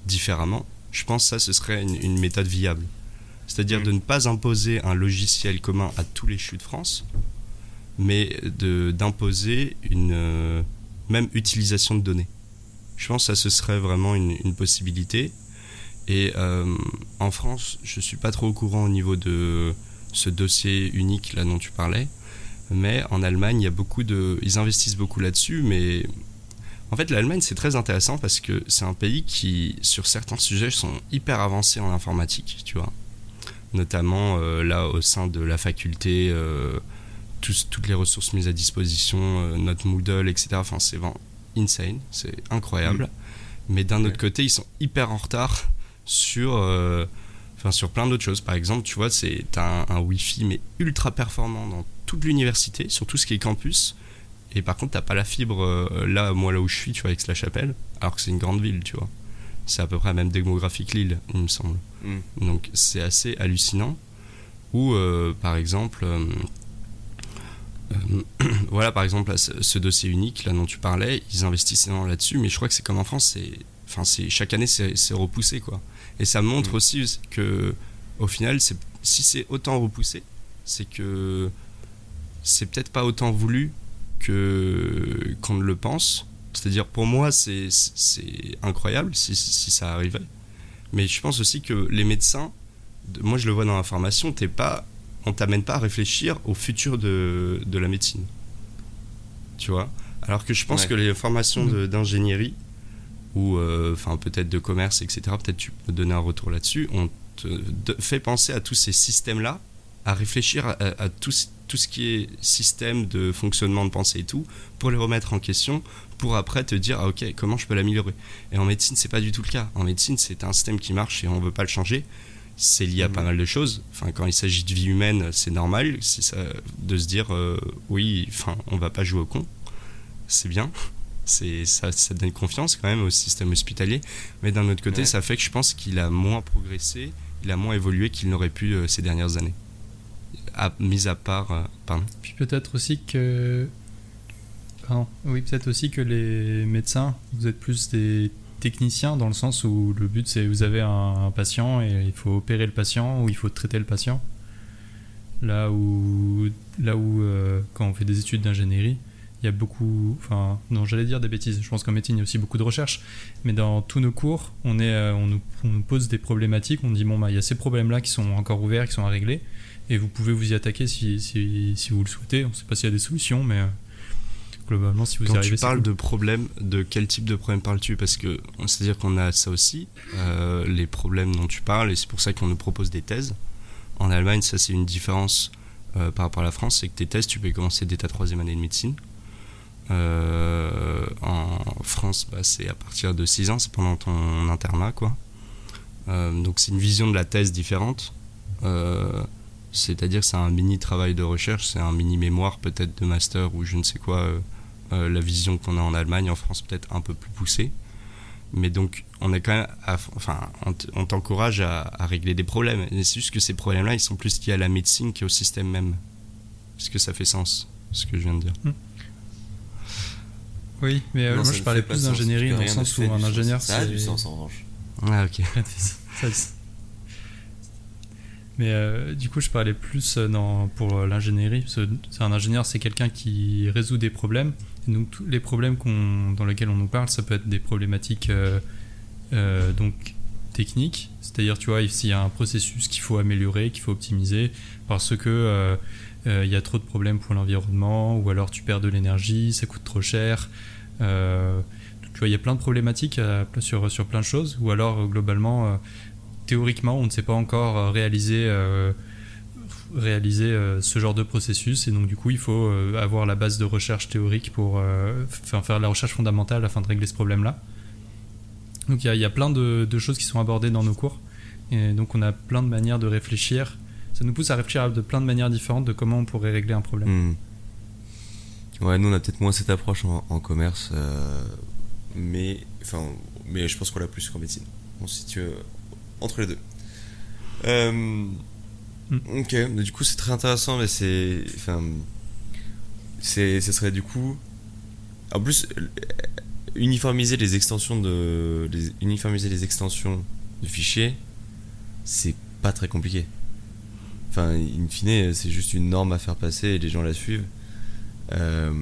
Speaker 3: différemment, je pense que ça, ce serait une, une méthode viable. C'est-à-dire
Speaker 1: Mm.
Speaker 3: de ne pas imposer un logiciel commun à tous les CHU de France, mais d'imposer une euh, même utilisation de données. Je pense que ça, ce serait vraiment une, une possibilité. Et euh, en France, je suis pas trop au courant au niveau de ce dossier unique là dont tu parlais, mais en Allemagne, il y a beaucoup de, ils investissent beaucoup là-dessus, mais en fait, l'Allemagne c'est très intéressant parce que c'est un pays qui, sur certains sujets, sont hyper avancés en informatique, tu vois, notamment euh, là au sein de la faculté. euh, toutes les ressources mises à disposition, notre Moodle, etc. Enfin, c'est vraiment insane, c'est incroyable. Mm. Mais d'un autre côté, ils sont hyper en retard sur, enfin, sur plein d'autres choses. Par exemple, tu vois, c'est un, un Wi-Fi mais ultra performant dans toute l'université, sur tout ce qui est campus. Et par contre, t'as pas la fibre là, moi là où je suis, tu vois, avec la chapelle, alors que c'est une grande ville, tu vois. C'est à peu près la même démographie que Lille, il me semble. Mm. Donc c'est assez hallucinant. Ou euh, par exemple, euh, euh, [clears throat] voilà par exemple ce, dossier unique là dont tu parlais, ils investissent énormément là-dessus, mais je crois que c'est comme en France, c'est, enfin c'est chaque année c'est, repoussé quoi. Et ça montre mm. aussi que au final, c'est, si c'est autant repoussé, c'est que c'est peut-être pas autant voulu que qu'on ne le pense c'est-à-dire, pour moi, c'est incroyable si, si, ça arrivait. Mais je pense aussi que les médecins, moi je le vois dans la formation, t'es pas, on t'amène pas à réfléchir au futur de, de, la médecine. Tu vois? Alors que je pense que les formations mmh. d'ingénierie, ou euh, peut-être de commerce, etc., peut-être tu peux donner un retour là-dessus, on te fait penser à tous ces systèmes-là, à réfléchir à, à tout, tout ce qui est système de fonctionnement de pensée et tout, pour les remettre en question, pour après te dire ah, ok comment je peux l'améliorer? Et en médecine c'est pas du tout le cas. En médecine c'est un système qui marche et on veut pas le changer. C'est lié à pas mmh. mal de choses. Enfin quand il s'agit de vie humaine c'est normal ça, de se dire euh, oui enfin on va pas jouer au con. C'est bien. C'est ça, ça donne confiance quand même au système hospitalier. Mais d'un autre côté ça fait que je pense qu'il a moins progressé, il a moins évolué qu'il n'aurait pu euh, ces dernières années. Mis à part, euh, pardon.
Speaker 2: Puis peut-être aussi que oui, peut-être aussi que les médecins, vous êtes plus des techniciens dans le sens où le but c'est vous avez un, patient et il faut opérer le patient ou il faut traiter le patient. Là où, là où euh, quand on fait des études d'ingénierie, il y a beaucoup, enfin non j'allais dire des bêtises. Je pense qu'en médecine il y a aussi beaucoup de recherche, mais dans tous nos cours, on est, euh, on, nous, pose des problématiques. On dit bon bah il y a ces problèmes là qui sont encore ouverts, qui sont à régler, et vous pouvez vous y attaquer si, si, si vous le souhaitez. On ne sait pas s'il y a des solutions, mais euh, globalement, si vous
Speaker 3: Quand
Speaker 2: tu
Speaker 3: parles de problèmes, de quel type de problème parles-tu? Parce que c'est-à-dire qu'on a ça aussi, euh, les problèmes dont tu parles, et c'est pour ça qu'on nous propose des thèses. En Allemagne, ça c'est une différence euh, par rapport à la France, c'est que tes thèses, tu peux commencer dès ta troisième année de médecine. Euh, en France, bah, c'est à partir de 6 ans, c'est pendant ton internat, quoi. donc c'est une vision de la thèse différente. C'est-à-dire que c'est un mini travail de recherche, c'est un mini mémoire peut-être de master ou je ne sais quoi euh, la vision qu'on a en Allemagne, en France peut-être un peu plus poussée. Mais donc, on est quand même, enfin, on t'encourage à, régler des problèmes. c'est juste que ces problèmes-là, ils sont plus liés à la médecine qu'au système même. Est-ce que ça fait sens, ce que je viens de dire? Hmm.
Speaker 2: Oui, mais euh, moi je parlais plus d'ingénierie dans le sens où un ingénieur.
Speaker 1: Ça a du sens en revanche.
Speaker 3: Ah, ok. [laughs]
Speaker 2: Mais euh, du coup, je parlais plus dans, pour l'ingénierie. C'est un ingénieur, c'est quelqu'un qui résout des problèmes donc tous les problèmes dans lesquels on nous parle, ça peut être des problématiques euh, euh, donc techniques, c'est-à-dire tu vois s'il y a un processus qu'il faut améliorer, qu'il faut optimiser, parce que euh, il y a trop de problèmes pour l'environnement, ou alors tu perds de l'énergie, ça coûte trop cher. tu vois, il y a plein de problématiques sur plein de choses, ou alors globalement, théoriquement, on ne sait pas encore réaliser réaliser euh, ce genre de processus. Et donc du coup il faut euh, avoir la base de recherche théorique pour euh, faire la recherche fondamentale afin de régler ce problème là donc il y, a plein de, choses qui sont abordées dans nos cours. Et donc on a plein de manières de réfléchir. Ça nous pousse à réfléchir de plein de manières différentes de comment on pourrait régler un problème. Hmm.
Speaker 1: ouais nous on a peut-être moins cette approche en, commerce mais mais je pense qu'on l'a plus qu'en médecine. On se situe entre les deux Mm. Ok, mais du coup c'est très intéressant, mais c'est, enfin, c'est, ce serait du coup, en plus uniformiser les extensions de, les, uniformiser les extensions de fichiers, c'est pas très compliqué. Enfin, in fine, c'est juste une norme à faire passer et les gens la suivent. Euh,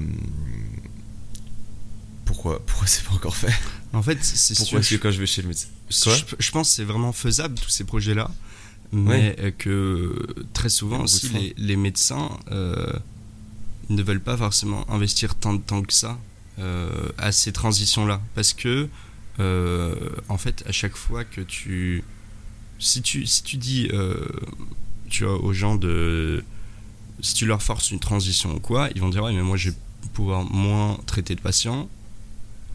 Speaker 1: pourquoi, pourquoi c'est pas encore fait?
Speaker 3: En fait, c'est
Speaker 1: pourquoi est-ce que quand je vais chez le médecin
Speaker 3: je, je, pense que c'est vraiment faisable tous ces projets-là mais que très souvent aussi les, les, médecins euh, ne veulent pas forcément investir tant de temps que ça euh, à ces transitions-là. Parce que, euh, en fait, à chaque fois que tu. Si tu, si tu dis tu vois, aux gens de, si tu leur forces une transition ou quoi, ils vont dire ouais mais moi je vais pouvoir moins traiter de patients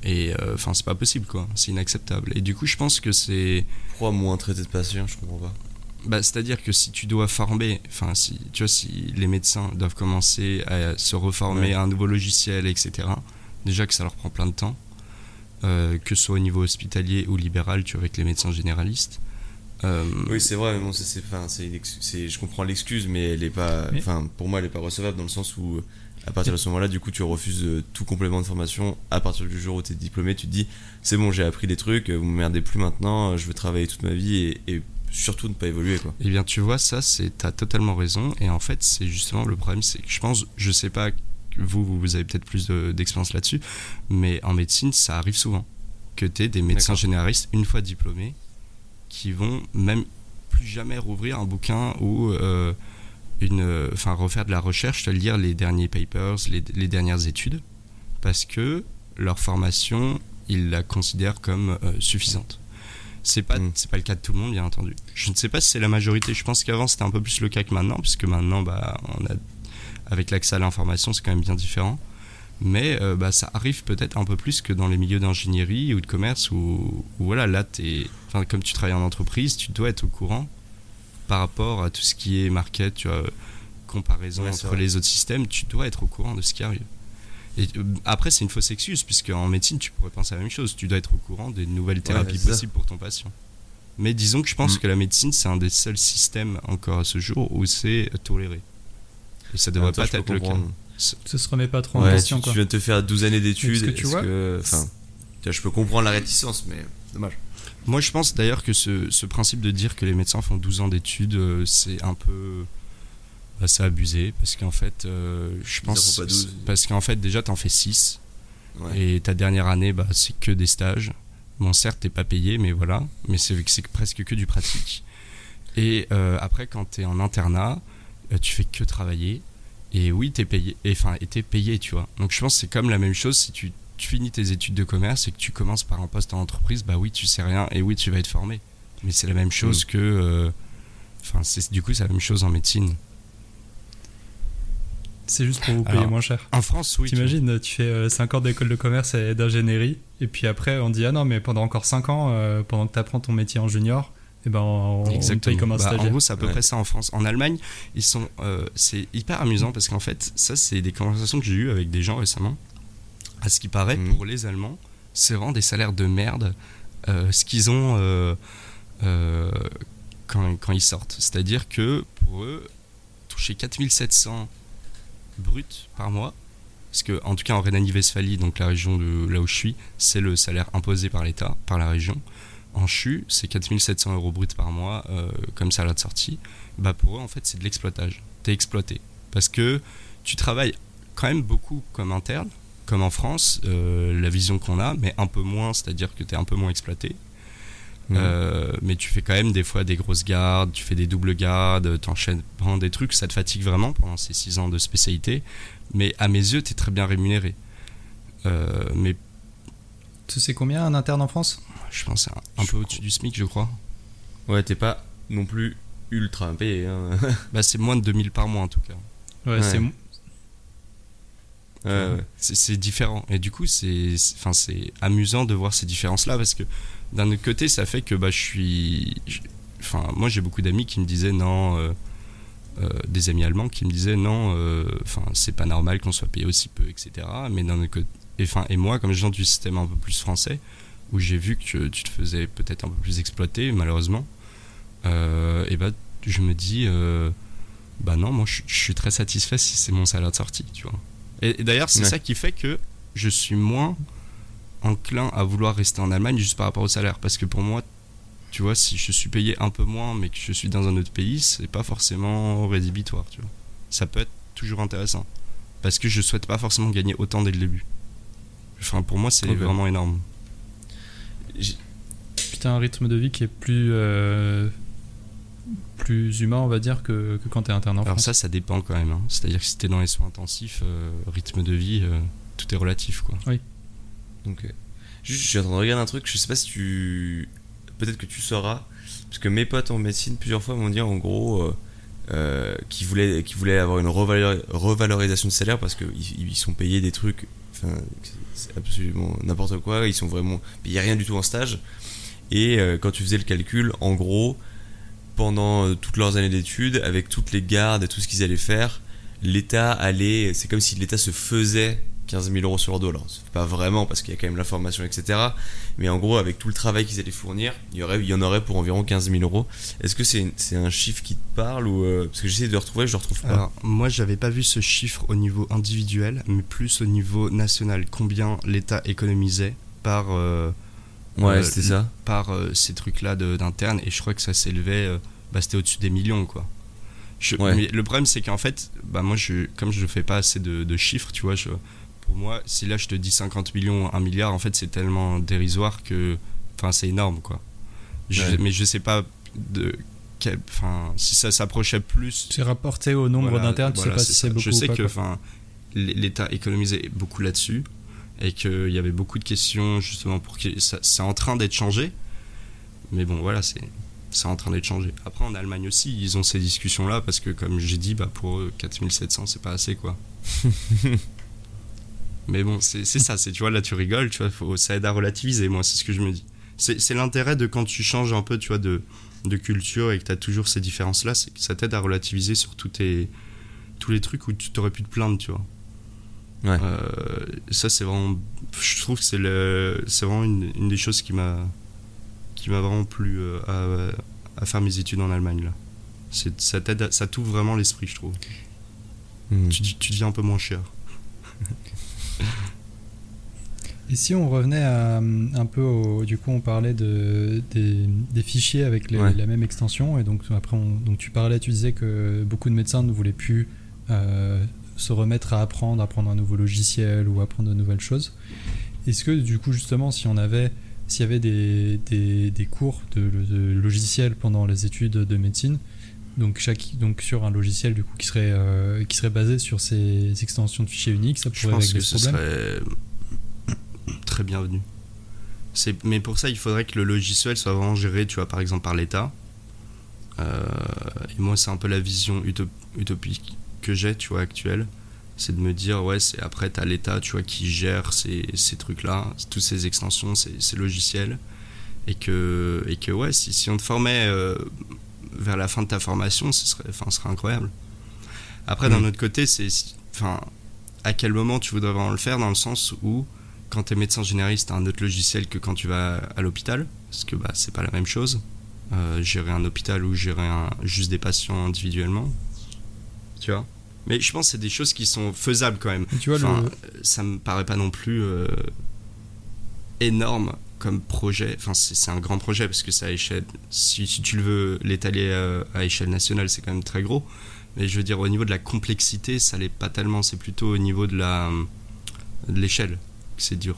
Speaker 3: et euh, enfin c'est pas possible quoi, c'est inacceptable. Et du coup je pense que c'est
Speaker 1: pourquoi moins traiter de patients, je comprends pas.
Speaker 3: Bah, c'est-à-dire que si tu dois former, enfin si tu vois si les médecins doivent commencer à se reformer à un nouveau logiciel, etc. Déjà que ça leur prend plein de temps, euh, que ce soit au niveau hospitalier ou libéral, tu vois, avec les médecins généralistes.
Speaker 1: Euh, oui, c'est vrai, mais bon, c'est, c'est, je comprends l'excuse, mais elle est pas, enfin, pour moi, elle est pas recevable dans le sens où, à partir de ce moment-là, du coup, tu refuses euh, tout complément de formation à partir du jour où tu es diplômé. Tu te dis, c'est bon, j'ai appris des trucs, vous me merdez plus maintenant, je veux travailler toute ma vie et, et surtout ne pas évoluer, quoi.
Speaker 3: Eh bien, tu vois, ça, c'est, t'as totalement raison, et en fait, c'est justement le problème, c'est que je pense, je sais pas vous, vous avez peut-être plus d'expérience là-dessus, mais en médecine, ça arrive souvent que tu aies des médecins généralistes, une fois diplômés, qui vont même plus jamais rouvrir un bouquin ou euh, une, enfin, refaire de la recherche, lire les derniers papers, les, dernières études, parce que leur formation, ils la considèrent comme euh, suffisante. C'est pas, mm. c'est pas le cas de tout le monde, bien entendu. Je ne sais pas si c'est la majorité. Je pense qu'avant c'était un peu plus le cas que maintenant, puisque maintenant, bah, on a avec l'accès à l'information, c'est quand même bien différent. Mais euh, bah, ça arrive peut-être un peu plus que dans les milieux d'ingénierie ou de commerce où, voilà, là, es, comme tu travailles en entreprise, tu dois être au courant par rapport à tout ce qui est market, tu vois, comparaison entre les autres systèmes, tu dois être au courant de ce qui arrive. Et euh, après, c'est une fausse excuse, puisque en médecine, tu pourrais penser à la même chose. Tu dois être au courant des nouvelles thérapies possibles pour ton patient. Mais disons que je pense mm. que la médecine, c'est un des seuls systèmes encore à ce jour où c'est toléré. Et ça devrait pas être le cas.
Speaker 2: Ça se remet pas trop en question.
Speaker 1: Tu, viens de te faire 12 années d'études. Que tu vois enfin, je peux comprendre la réticence, mais dommage.
Speaker 3: Moi, je pense d'ailleurs que ce, ce, principe de dire que les médecins font 12 ans d'études, euh, c'est un peu. Bah, c'est abusé. Parce qu'en fait, euh, je pense. Parce qu'en fait, déjà, t'en fais 6. Et ta dernière année, bah, c'est que des stages. Bon, certes, t'es pas payé, mais voilà. Mais c'est presque que du pratique. Et euh, après, quand t'es en internat, euh, tu fais que travailler. Et oui, t'es payé. Enfin, et t'es payé, tu vois. Donc je pense que c'est comme la même chose si tu, finis tes études de commerce et que tu commences par un poste en entreprise, bah oui, tu sais rien et oui, tu vas être formé. Mais c'est la même chose mm. que. Euh, enfin, c'est du coup, c'est la même chose en médecine.
Speaker 2: C'est juste pour vous payer moins cher.
Speaker 3: En France, oui.
Speaker 2: T'imagines, tu fais 5 euh, ans d'école de commerce et d'ingénierie, et puis après, on dit Ah non, mais pendant encore 5 ans, pendant que tu apprends ton métier en junior, et eh ben on,
Speaker 3: Exactement.
Speaker 2: comme un
Speaker 3: bah, En gros, c'est à peu près ça en France. En Allemagne, ils sont, euh, c'est hyper amusant parce qu'en fait, ça, c'est des conversations que j'ai eues avec des gens récemment. À ce qui paraît, mhm. pour les Allemands, c'est vraiment des salaires de merde euh, ce qu'ils ont euh, quand, quand, ils sortent. C'est-à-dire que pour eux, toucher 4700 bruts par mois, parce que en tout cas en Rhénanie-Westphalie, donc la région de là où je suis, c'est le salaire imposé par l'État, par la région en CHU, c'est 4700 euros brut par mois euh, comme salaire de sortie. Bah pour eux, en fait, c'est de l'exploitage. T'es exploité. Parce que tu travailles quand même beaucoup comme interne, comme en France, euh, la vision qu'on a, mais un peu moins, c'est-à-dire que tu es un peu moins exploité. Mmh. Euh, mais tu fais quand même des fois des grosses gardes, tu fais des doubles gardes, t'enchaînes prends des trucs, ça te fatigue vraiment pendant ces 6 ans de spécialité. Mais à mes yeux, tu es très bien rémunéré. mais
Speaker 2: tu sais combien un interne en France?
Speaker 3: Je pense un, un peu au-dessus du SMIC, je crois.
Speaker 1: Ouais, t'es pas non plus ultra payé. Hein.
Speaker 3: bah, c'est moins de 2000 par mois en tout cas.
Speaker 2: Ouais, c'est.
Speaker 3: C'est différent. Et du coup, c'est amusant de voir ces différences-là parce que d'un autre côté, ça fait que bah, je suis. Enfin, moi, j'ai beaucoup d'amis qui me disaient non. Euh, euh, des amis allemands qui me disaient non, euh, enfin, c'est pas normal qu'on soit payé aussi peu, etc. Mais d'un autre côté. Et, et moi, comme je viens du système un peu plus français, où j'ai vu que tu te faisais peut-être un peu plus exploiter, malheureusement, et bah, je me dis, bah non, moi je, suis très satisfait si c'est mon salaire de sortie, tu vois. Et, d'ailleurs, c'est ça qui fait que je suis moins enclin à vouloir rester en Allemagne juste par rapport au salaire. Parce que pour moi, tu vois, si je suis payé un peu moins, mais que je suis dans un autre pays, c'est pas forcément rédhibitoire, tu vois. Ça peut être toujours intéressant. Parce que je souhaite pas forcément gagner autant dès le début. Enfin, pour moi, c'est vraiment énorme.
Speaker 2: Puis un rythme de vie qui est plus, euh, plus humain, on va dire, que, que quand t'es interne en
Speaker 3: Alors ça, ça dépend quand même. Hein. C'est-à-dire que si t'es dans les soins intensifs, euh, rythme de vie, euh, tout est relatif, quoi.
Speaker 2: Oui.
Speaker 1: Donc, juste, je suis en train de regarder un truc, je sais pas si tu... Peut-être que tu sauras, parce que mes potes en médecine, plusieurs fois m'ont dit, en gros, euh, qui voulaient qui voulaient avoir une revalorisation de salaire parce qu'ils ils sont payés des trucs, enfin c'est absolument n'importe quoi. Ils sont vraiment payés rien du tout en stage. Et euh, quand tu faisais le calcul, en gros, pendant euh, toutes leurs années d'études, avec toutes les gardes et tout ce qu'ils allaient faire, l'État allait, c'est comme si l'État se faisait 15 000 euros sur leur dos. Alors, pas vraiment parce qu'il y a quand même la formation, etc. Mais en gros, avec tout le travail qu'ils allaient fournir, il y, en aurait pour environ 15 000 euros. Est-ce que c'est un chiffre qui te parle ou euh, Parce que j'essaie de le retrouver, je le retrouve pas.
Speaker 3: Alors, moi, j'avais pas vu ce chiffre au niveau individuel, mais plus au niveau national. Combien l'État économisait par. Euh,
Speaker 1: ouais, euh, c'était ça.
Speaker 3: Par ces trucs-là d'interne, et je crois que ça s'élevait. bah, c'était au-dessus des millions, quoi. Mais le problème, c'est qu'en fait, bah, moi, je, comme je fais pas assez de, de chiffres, tu vois, je pour moi, si là je te dis 50 millions, 1 milliard, en fait c'est tellement dérisoire que. Enfin, c'est énorme quoi. Mais je sais pas de quel, enfin, si ça s'approchait plus.
Speaker 2: C'est rapporté au nombre d'internes, tu sais pas si c'est beaucoup.
Speaker 3: Je sais que enfin, l'État économisait beaucoup là-dessus et qu'il y avait beaucoup de questions justement pour que ça, c'est en train d'être changé. Mais bon, voilà, c'est c'est en train d'être changé. Après, en Allemagne aussi, ils ont ces discussions-là parce que, comme j'ai dit, bah, pour eux, 4700, c'est pas assez, quoi. [laughs] Mais bon, c'est ça, c'est tu vois, là tu rigoles, tu vois, faut, ça aide à relativiser, moi, c'est ce que je me dis. C'est l'intérêt de quand tu changes un peu, tu vois, de, de culture et que tu as toujours ces différences-là, c'est que ça t'aide à relativiser sur tous, tes, tous les trucs où tu t'aurais pu te plaindre, tu vois. Ouais. Euh, ça, c'est vraiment. Je trouve que c'est vraiment une, une, des choses qui m'a qui m'a vraiment plu euh, à, à, faire mes études en Allemagne, là. Ça t'aide, ça t'ouvre vraiment l'esprit, je trouve. Hmm. Tu, tu deviens un peu moins cher. [laughs]
Speaker 2: Et si on revenait à, un peu au, du coup on parlait de, des, fichiers avec la même extension et donc après donc tu parlais tu disais que beaucoup de médecins ne voulaient plus euh, se remettre à apprendre apprendre un nouveau logiciel ou apprendre de nouvelles choses est-ce que du coup justement si on avait s'il y avait des, des, cours de, de, logiciel pendant les études de médecine donc, chaque, donc sur un logiciel du coup qui serait, euh, qui serait basé sur ces extensions de fichiers uniques, ça pourrait régler ce problème.
Speaker 3: Serait [coughs] très bienvenu. Mais pour ça, il faudrait que le logiciel soit vraiment géré, tu vois, par exemple par l'État. Euh, et moi, c'est un peu la vision utopique que j'ai, tu vois, actuelle. C'est de me dire, ouais, c'est après, tu as l'État, tu vois, qui gère ces, ces trucs-là, toutes ces extensions, ces, ces, logiciels. Et que, et que ouais, si, si on te formait euh, vers la fin de ta formation, ce serait, enfin, ce serait incroyable. Après, d'un mm. autre côté, c'est enfin, à quel moment tu voudrais vraiment le faire, dans le sens où, quand tu es médecin généraliste, tu as un autre logiciel que quand tu vas à l'hôpital, parce que bah, c'est pas la même chose. Euh, gérer un hôpital ou gérer un, juste des patients individuellement. Tu vois? Mais je pense que c'est des choses qui sont faisables quand même.
Speaker 2: Tu vois,
Speaker 3: le... Ça me paraît pas non plus euh, énorme comme projet, enfin c'est un grand projet parce que c'est à échelle, si, tu le veux l'étaler à, échelle nationale, c'est quand même très gros. Mais je veux dire, au niveau de la complexité, ça l'est pas tellement, c'est plutôt au niveau de la de l'échelle que c'est dur.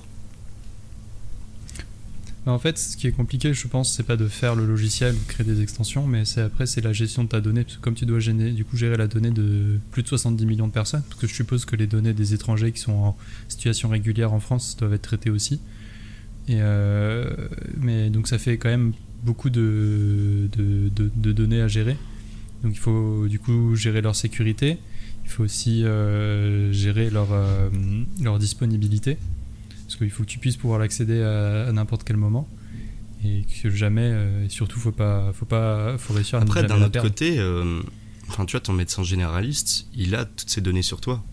Speaker 2: Bah, en fait, ce qui est compliqué, je pense, c'est pas de faire le logiciel ou créer des extensions, mais c'est après c'est la gestion de ta donnée, parce que comme tu dois du coup gérer la donnée de plus de 70 millions de personnes, parce que je suppose que les données des étrangers qui sont en situation régulière en France doivent être traitées aussi. Euh, mais donc ça fait quand même beaucoup de, données à gérer. Donc il faut du coup gérer leur sécurité. Il faut aussi euh, gérer leur, euh, leur disponibilité. Parce qu'il faut que tu puisses pouvoir l'accéder à, n'importe quel moment. Et que jamais, et surtout, faut pas, faut pas, faut réussir
Speaker 3: à Après, d'un autre côté, enfin, tu vois, ton médecin généraliste, il a toutes ces données sur toi.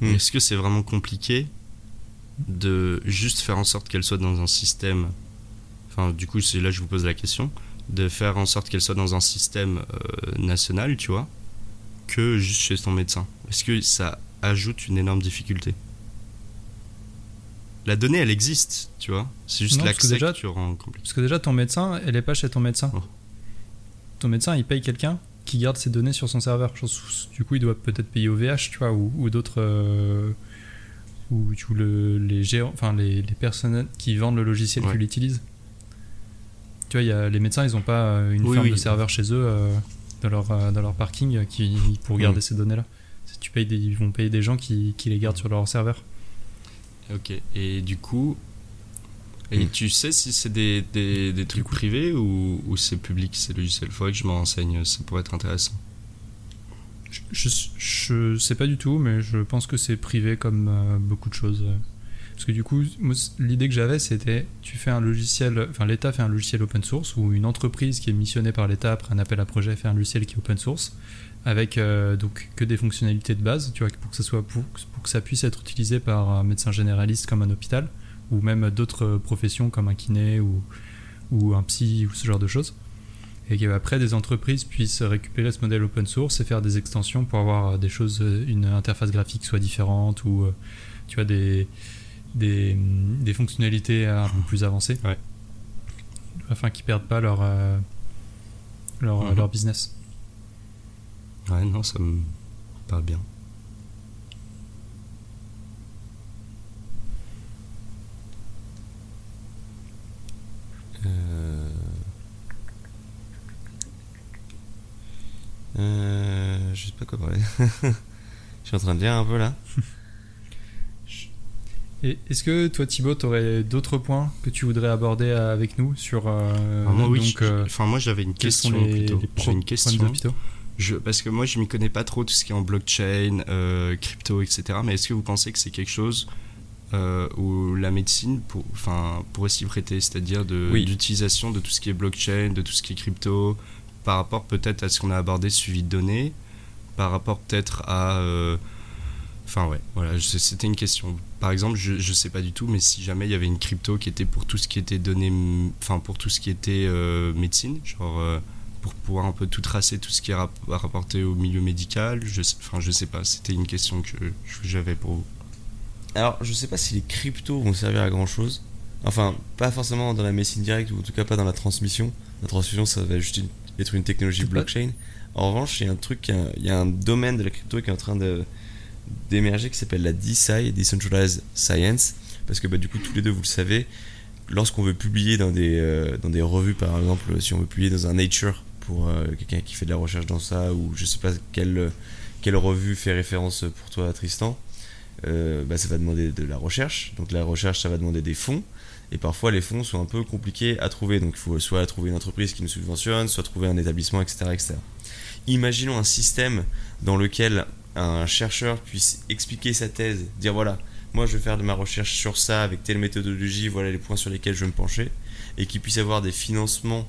Speaker 3: Hmm. Est-ce que c'est vraiment compliqué de juste faire en sorte qu'elle soit dans un système. Enfin, du coup, c'est là que je vous pose la question. De faire en sorte qu'elle soit dans un système euh, national, tu vois, que juste chez ton médecin? Est-ce que ça ajoute une énorme difficulté? La donnée, elle existe, tu vois. C'est juste l'accès que, tu rends compliqué.
Speaker 2: Parce que déjà, ton médecin, elle est pas chez ton médecin. Oh. Ton médecin, il paye quelqu'un qui garde ses données sur son serveur. Du coup, il doit peut-être payer au VH, tu vois, ou, d'autres. Euh, ou, le, les géants, enfin les, les, personnes qui vendent le logiciel qui l'utilisent. Tu vois, y a, les médecins, ils n'ont pas une ferme de serveurs chez eux euh, dans, leur, euh, dans leur parking qui, pour garder mm. ces données-là. Tu payes des, ils vont payer des gens qui, qui les gardent sur leur serveur.
Speaker 3: Ok, et du coup, et mm. tu sais si c'est des, des, des, trucs privés ou, ou c'est public ces logiciels Il faudrait que je m'en renseigne, ça pourrait être intéressant.
Speaker 2: je, je, sais pas du tout, mais je pense que c'est privé comme euh, beaucoup de choses. Parce que du coup, l'idée que j'avais, c'était tu fais un logiciel, enfin l'État fait un logiciel open source ou une entreprise qui est missionnée par l'État après un appel à projet fait un logiciel qui est open source avec euh, donc que des fonctionnalités de base, tu vois, pour que ça soit pour, pour, que ça puisse être utilisé par un médecin généraliste comme un hôpital ou même d'autres professions comme un kiné ou, ou un psy ou ce genre de choses et qu'après des entreprises puissent récupérer ce modèle open source et faire des extensions pour avoir des choses, une interface graphique soit différente ou euh, tu vois des, des, des fonctionnalités un peu plus avancées
Speaker 3: ouais.
Speaker 2: afin qu'ils perdent pas leur, euh, leur,
Speaker 3: Mhm.
Speaker 2: leur business.
Speaker 3: Ouais, non, ça me parle bien.
Speaker 1: Euh... Euh, je sais pas quoi parler. [laughs] je suis en train de lire un peu là. [laughs]
Speaker 2: Est-ce que toi Thibaut, tu aurais d'autres points que tu voudrais aborder avec nous sur euh,
Speaker 3: Ah, moi, oui,
Speaker 2: donc,
Speaker 3: je-
Speaker 2: euh,
Speaker 3: enfin, moi j'avais une question
Speaker 2: les, les pro-
Speaker 3: J'ai une
Speaker 2: problèmes
Speaker 3: question. Je, parce que moi, je m'y connais pas trop tout ce qui est en blockchain, euh, crypto, etc. Mais est-ce que vous pensez que c'est quelque chose euh, où la médecine pour, enfin, pourrait s'y prêter, c'est-à-dire de
Speaker 1: Oui.
Speaker 3: d'utilisation de tout ce qui est blockchain, de tout ce qui est crypto, par rapport peut-être à ce qu'on a abordé, suivi de données, par rapport peut-être à... euh, Enfin ouais, voilà, c'était une question. Par exemple, je, je sais pas du tout, mais si jamais il y avait une crypto qui était pour tout ce qui était données, enfin pour tout ce qui était euh, médecine, genre pour pouvoir un peu tout tracer, tout ce qui est rap- rapporté au milieu médical, je sais, enfin je sais pas, c'était une question que j'avais pour vous.
Speaker 1: Alors, je sais pas si les cryptos vont servir à grand chose. Enfin, pas forcément dans la médecine directe ou en tout cas pas dans la transmission. La transmission, ça va juste une- être une technologie blockchain. En revanche, il y a un truc, il y a- il y a un domaine de la crypto qui est en train de d'émerger qui s'appelle la DeSci, Decentralized Science, parce que bah, du coup tous les deux vous le savez, lorsqu'on veut publier dans des, euh, dans des revues par exemple, si on veut publier dans un Nature pour euh, quelqu'un qui fait de la recherche dans ça, ou je sais pas quelle, quelle revue fait référence pour toi Tristan, euh, bah, ça va demander de la recherche, donc la recherche ça va demander des fonds, et parfois les fonds sont un peu compliqués à trouver, donc il faut soit trouver une entreprise qui nous subventionne, soit trouver un établissement, etc. etc. Imaginons un système dans lequel un chercheur puisse expliquer sa thèse, dire voilà, moi je vais faire de ma recherche sur ça avec telle méthodologie, voilà les points sur lesquels je vais me pencher, et qu'il puisse avoir des financements,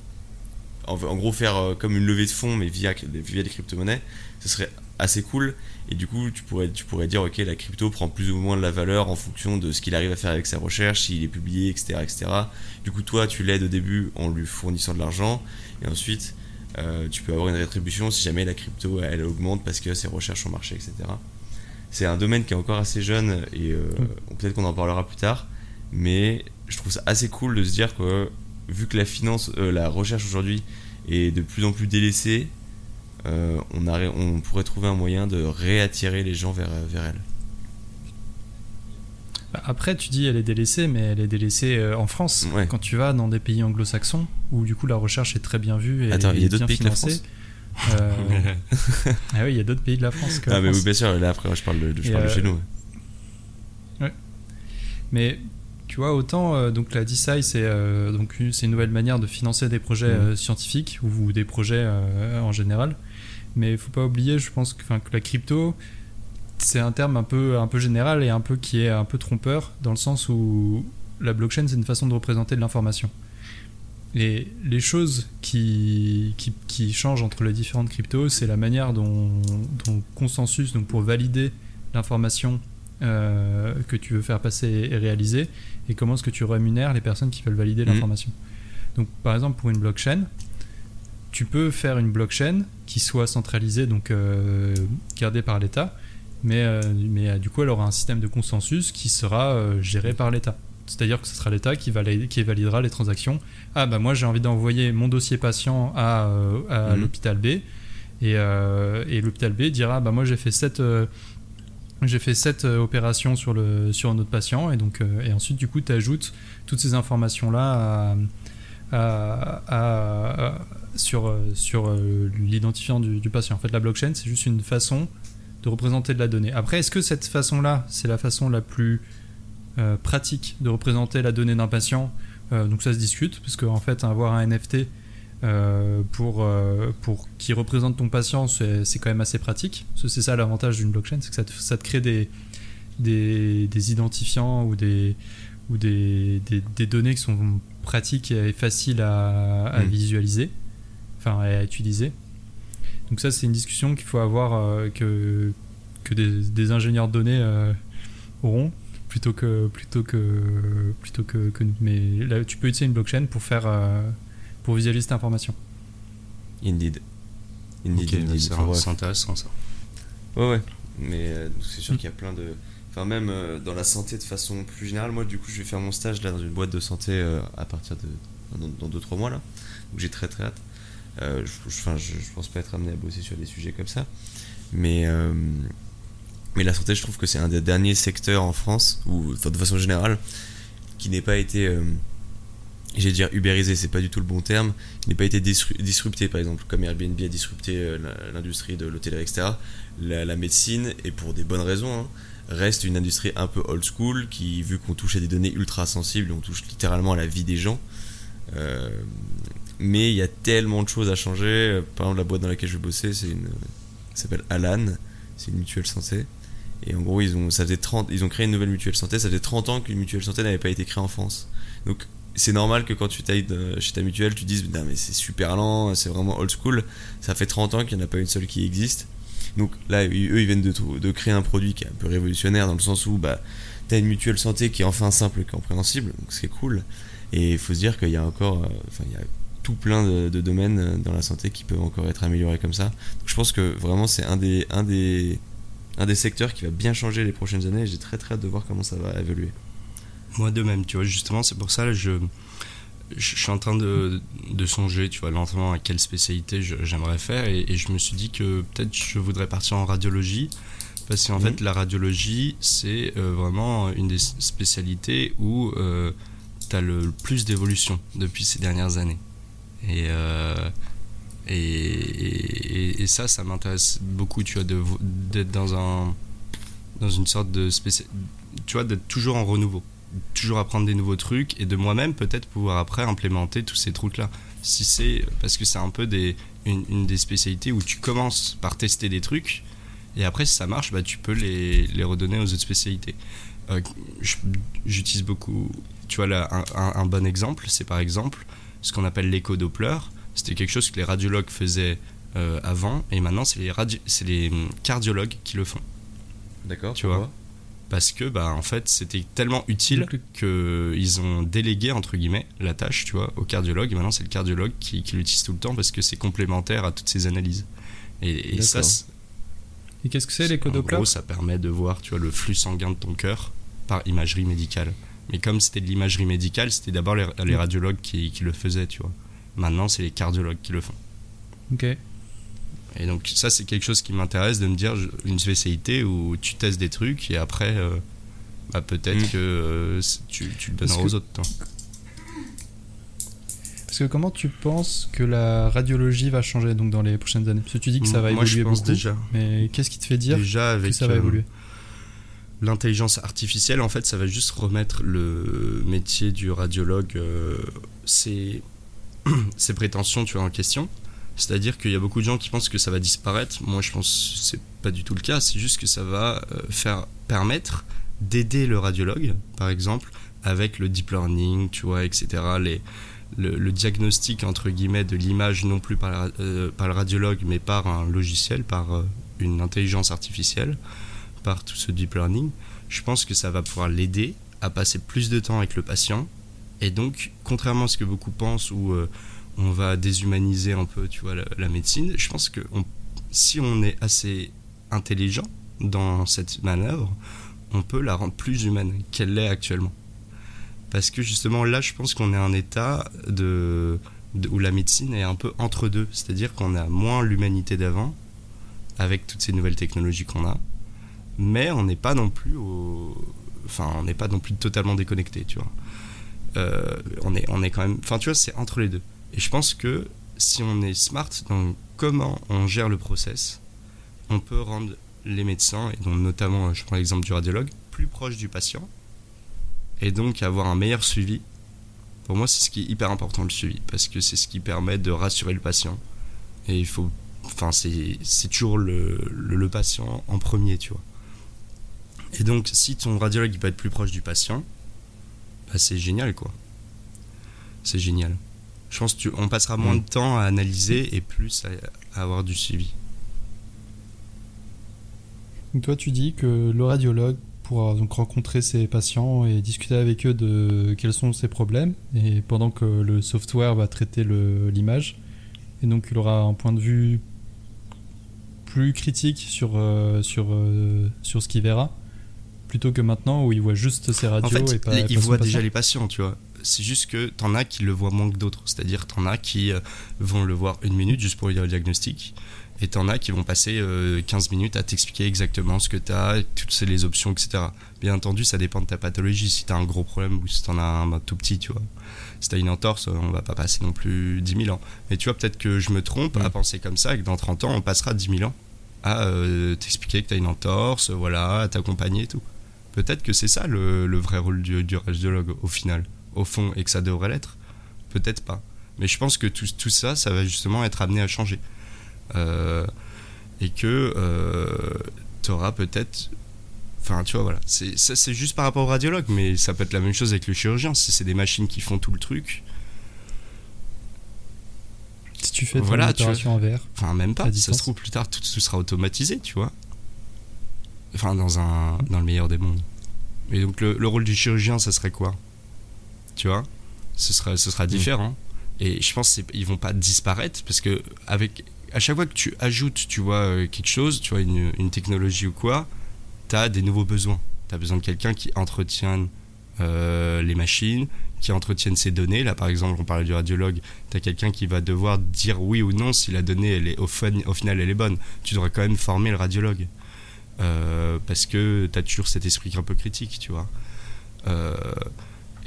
Speaker 1: en, en gros faire euh, comme une levée de fonds mais via, via des crypto-monnaies, ce serait assez cool, et du coup tu pourrais, tu pourrais dire ok la crypto prend plus ou moins de la valeur en fonction de ce qu'il arrive à faire avec sa recherche, s'il est publié, etc. etc. Du coup toi tu l'aides au début en lui fournissant de l'argent, et ensuite euh, tu peux avoir une rétribution si jamais la crypto elle augmente parce que ses recherches ont marché, etc. C'est un domaine qui est encore assez jeune et euh, peut-être qu'on en parlera plus tard, mais je trouve ça assez cool de se dire que vu que la finance, euh, la recherche aujourd'hui est de plus en plus délaissée, euh, on, pourrait trouver un moyen de réattirer les gens vers, vers elle.
Speaker 2: Bah, Après, tu dis elle est délaissée, mais elle est délaissée euh, en France.
Speaker 1: Ouais.
Speaker 2: Quand tu vas dans des pays anglo-saxons, où du coup la recherche est très bien vue et
Speaker 1: Attends, il y a d'autres
Speaker 2: bien
Speaker 1: pays que la
Speaker 2: financée.
Speaker 1: France
Speaker 2: euh, [laughs] ah oui, il y a d'autres pays de la France que
Speaker 1: Ah mais
Speaker 2: France.
Speaker 1: oui bien sûr, là après je parle de, je parle de
Speaker 2: euh,
Speaker 1: chez nous.
Speaker 2: Mais tu vois, autant euh, donc la DeSci, c'est euh, donc une, c'est une nouvelle manière de financer des projets
Speaker 1: Mhm.
Speaker 2: euh, scientifiques ou, ou des projets en général. Mais il faut pas oublier, je pense que, la crypto, c'est un terme un peu, un peu général et un peu qui est un peu trompeur dans le sens où la blockchain, c'est une façon de représenter de l'information. Et les choses qui, qui, qui changent entre les différentes cryptos, c'est la manière dont, dont consensus, donc pour valider l'information euh, que tu veux faire passer et réaliser, et comment est-ce que tu rémunères les personnes qui veulent valider
Speaker 1: Mhm.
Speaker 2: l'information? Donc par exemple pour une blockchain, tu peux faire une blockchain qui soit centralisée, donc euh, gardée par l'État, mais, euh, mais euh, du coup elle aura un système de consensus qui sera euh, géré par l'État. C'est-à-dire que ce sera l'État qui, valide- qui validera les transactions. Ah bah moi j'ai envie d'envoyer mon dossier patient à, à
Speaker 1: Mhm.
Speaker 2: l'hôpital B, et, euh, et l'hôpital B dira bah moi j'ai fait cette euh, j'ai fait cette euh, opération sur le sur un autre patient et donc euh, et ensuite du coup tu ajoutes toutes ces informations là à, à- à- à- sur euh, sur l'identifiant du, patient. En fait la blockchain c'est juste une façon de représenter de la donnée. Après est-ce que cette façon là c'est la façon la plus pratique de représenter la donnée d'un patient? Donc ça se discute parce qu'en fait avoir un NFT euh, pour, euh, pour qui représente ton patient, c'est quand même assez pratique. C'est ça l'avantage d'une blockchain, c'est que ça te, ça te crée des, des, des identifiants ou, des, ou des, des, données qui sont pratiques et faciles à, à
Speaker 1: Mm.
Speaker 2: visualiser, enfin à utiliser. Donc ça, c'est une discussion qu'il faut avoir euh, que, que des, des ingénieurs de données euh, auront plutôt que plutôt que plutôt que. Mais là, tu peux utiliser une blockchain pour faire euh, pour visualiser cette information.
Speaker 1: Indeed. Indeed,
Speaker 3: Ok,
Speaker 1: indeed.
Speaker 3: c'est
Speaker 1: Enfin,
Speaker 3: intéressant ça.
Speaker 1: Ouais, ouais. Mais euh, c'est sûr
Speaker 2: Mm.
Speaker 1: qu'il y a plein de. Enfin, même euh, dans la santé de façon plus générale, moi, du coup, je vais faire mon stage là dans une boîte de santé euh, à partir de. dans 2-3 mois là. Donc j'ai très très hâte. Euh, je, je- enfin, je, je pense pas être amené à bosser sur des sujets comme ça. Mais. euh, mais la santé, je trouve que c'est un des derniers secteurs en France, ou enfin, de façon générale, qui n'ait pas été. J'allais dire ubérisé, c'est pas du tout le bon terme. N'ait pas été disru- disrupté, par exemple, comme Airbnb a disrupté euh, l'industrie de l'hôtellerie, etc la, médecine, et pour des bonnes raisons, hein, reste une industrie un peu old school qui, vu qu'on touche à des données ultra sensibles, on touche littéralement à la vie des gens. euh, mais il y a tellement de choses à changer. Par exemple, la boîte dans laquelle je bosser, c'est une, s'appelle Alan, c'est une mutuelle santé. Et en gros, ils ont, ça faisait 30, ils ont créé une nouvelle mutuelle santé. Ça faisait 30 ans qu'une mutuelle santé n'avait pas été créée en France. Donc, c'est normal que quand tu tailles chez ta mutuelle, tu dises, mais c'est super lent, c'est vraiment old school. Ça fait 30 ans qu'il n'y en a pas une seule qui existe. Donc là, eux, ils viennent de, créer un produit qui est un peu révolutionnaire dans le sens où bah, tu as une mutuelle santé qui est enfin simple et compréhensible, donc c'est cool. Et il faut se dire qu'il y a encore, euh, enfin, il y a tout plein de, domaines euh, dans la santé qui peuvent encore être améliorés comme ça. Donc je pense que vraiment c'est un des, un des, un des secteurs qui va bien changer les prochaines années j'ai très très hâte de voir comment ça va évoluer.
Speaker 3: Moi de même, tu vois, justement, c'est pour ça, là, je, je suis en train de, de songer, tu vois, lentement à quelle spécialité j'aimerais faire, et, et je me suis dit que peut-être je voudrais partir en radiologie, parce qu'en
Speaker 1: Mhm.
Speaker 3: fait, la radiologie, c'est euh, vraiment une des spécialités où tu as le plus d'évolution depuis ces dernières années. Et, euh, et, et, et ça, ça m'intéresse beaucoup, tu vois, d'être dans un dans une sorte de tu vois, d'être toujours en renouveau toujours apprendre des nouveaux trucs et de moi-même peut-être pouvoir après implémenter tous ces trucs là si c'est parce que c'est un peu des une, une des spécialités où tu commences par tester des trucs et après si ça marche bah tu peux les, les redonner aux autres spécialités. Euh, j'utilise beaucoup tu vois là un, un- un bon exemple c'est par exemple ce qu'on appelle l'écho Doppler. C'était quelque chose que les radiologues faisaient euh, avant et maintenant c'est les les hum, cardiologues qui le font.
Speaker 1: D'accord
Speaker 3: Tu vois. Parce que bah en fait c'était tellement utile que ils ont délégué entre guillemets la tâche tu vois au cardiologue. Et maintenant c'est le cardiologue qui, qui l'utilise tout le temps parce que c'est complémentaire à toutes ces analyses. Et, et ça
Speaker 2: Et qu'est-ce que c'est les
Speaker 3: en gros ça permet de voir tu vois le flux sanguin de ton cœur par imagerie médicale. Mais comme c'était de l'imagerie médicale c'était d'abord les, les
Speaker 2: Mm.
Speaker 3: radiologues qui, qui le faisaient tu vois. Maintenant c'est les cardiologues qui le font.
Speaker 2: Ok.
Speaker 3: Et donc ça c'est quelque chose qui m'intéresse de me dire je- une spécialité où tu testes des trucs et après euh, bah, peut-être
Speaker 1: Mm.
Speaker 3: que euh, tu, tu le donneras
Speaker 2: Parce que-
Speaker 3: aux autres toi.
Speaker 2: Parce que comment tu penses que la radiologie va changer donc dans les prochaines années? Parce que tu dis que ça va
Speaker 3: Moi, je
Speaker 2: évoluer
Speaker 3: pense
Speaker 2: beaucoup.
Speaker 3: déjà
Speaker 2: Mais qu'est-ce qui te fait dire
Speaker 3: déjà
Speaker 2: que
Speaker 3: avec
Speaker 2: ça va
Speaker 3: euh,
Speaker 2: évoluer?
Speaker 3: l'intelligence artificielle en fait ça va juste remettre le métier du radiologue ses, [clears throat] ses prétentions tu vois en question c'est-à-dire qu'il y a beaucoup de gens qui pensent que ça va disparaître. Moi je pense que c'est pas du tout le cas. C'est juste que ça va euh, faire permettre d'aider le radiologue par exemple avec le deep learning tu vois etc le, diagnostic entre guillemets de l'image non plus par, euh, le radiologue mais par un logiciel par euh, une intelligence artificielle par tout ce deep learning, je pense que ça va pouvoir l'aider à passer plus de temps avec le patient. Et donc, contrairement à ce que beaucoup pensent, euh, on va déshumaniser un peu, tu vois, la, médecine, je pense que si on est assez intelligent dans cette manœuvre, on peut la rendre plus humaine qu'elle l'est actuellement. Parce que justement, là, je pense qu'on est en état de, où la médecine est un peu entre deux. C'est-à-dire qu'on a moins l'humanité d'avant, avec toutes ces nouvelles technologies qu'on a mais on n'est pas non plus enfin on n'est pas non plus totalement déconnecté tu vois Euh, on est on est quand même enfin tu vois c'est entre les deux et je pense que si on est smart dans comment on gère le process on peut rendre les médecins et donc notamment je prends l'exemple du radiologue plus proche du patient et donc avoir un meilleur suivi Pour moi, c'est ce qui est hyper important le suivi, parce que c'est ce qui permet de rassurer le patient. Et il faut. Enfin, c'est toujours le, le, patient en premier, tu vois. Et donc, si ton radiologue peut être plus proche du patient, bah, c'est génial, quoi. C'est génial. Je pense qu'on passera moins
Speaker 1: Mm.
Speaker 3: de temps à analyser et plus à, à avoir du suivi.
Speaker 2: Donc toi, tu dis que le radiologue pourra donc rencontrer ses patients et discuter avec eux de quels sont ses problèmes, et pendant que le software va traiter l'image, et donc il aura un point de vue plus critique sur, euh, sur, euh, sur ce qu'il verra, plutôt que maintenant où il voit juste ses radios
Speaker 3: En fait,
Speaker 2: et pas,
Speaker 3: les-
Speaker 2: pas
Speaker 3: voient
Speaker 2: patient.
Speaker 3: déjà les patients, tu vois. C'est juste que t'en as qui le voient moins que d'autres. C'est-à-dire, t'en as qui euh, vont le voir une minute juste pour lui dire le diagnostic. Et t'en as qui vont passer euh, 15 minutes à t'expliquer exactement ce que t'as, toutes les options, etc. Bien entendu, ça dépend de ta pathologie. Si t'as un gros problème ou si t'en as un bah, tout petit, tu vois. Si t'as une entorse, on va pas passer non plus 10 000 ans. Mais tu vois, peut-être que je me trompe à
Speaker 1: Mm.
Speaker 3: penser comme ça et que dans 30 ans, on passera 10 000 ans à euh, t'expliquer que t'as une entorse, voilà, à t'accompagner et tout. Peut-être que c'est ça le, le vrai rôle du, du radiologue au final, au fond, et que ça devrait l'être. Peut-être pas. Mais je pense que tout, tout ça, ça va justement être amené à changer. Euh, et que tu auras peut-être. Enfin, tu vois, voilà. C'est, ça, c'est juste par rapport au radiologue, mais ça peut être la même chose avec le chirurgien. Si c'est des machines qui font tout le truc,
Speaker 2: Si tu fais
Speaker 3: Voilà, tu
Speaker 2: opération en VR.
Speaker 3: Enfin, même pas. Ça se trouve plus tard, tout, tout sera automatisé, tu vois. Enfin, dans, un, dans le meilleur des mondes. Et donc, le, le rôle du chirurgien, ça serait quoi? Tu vois ce sera, ce sera différent. Et je pense qu'ils vont pas disparaître parce que, avec, à chaque fois que tu ajoutes, tu vois, euh, quelque chose, tu vois, une, une technologie ou quoi, tu as des nouveaux besoins. Tu as besoin de quelqu'un qui entretienne euh, les machines, qui entretienne ces données. Là, par exemple, on parlait du radiologue tu as quelqu'un qui va devoir dire oui ou non si la donnée, elle est, au, au final, elle est bonne. Tu devrais quand même former le radiologue. Euh, parce que tu as toujours cet esprit un peu critique, tu vois. Euh,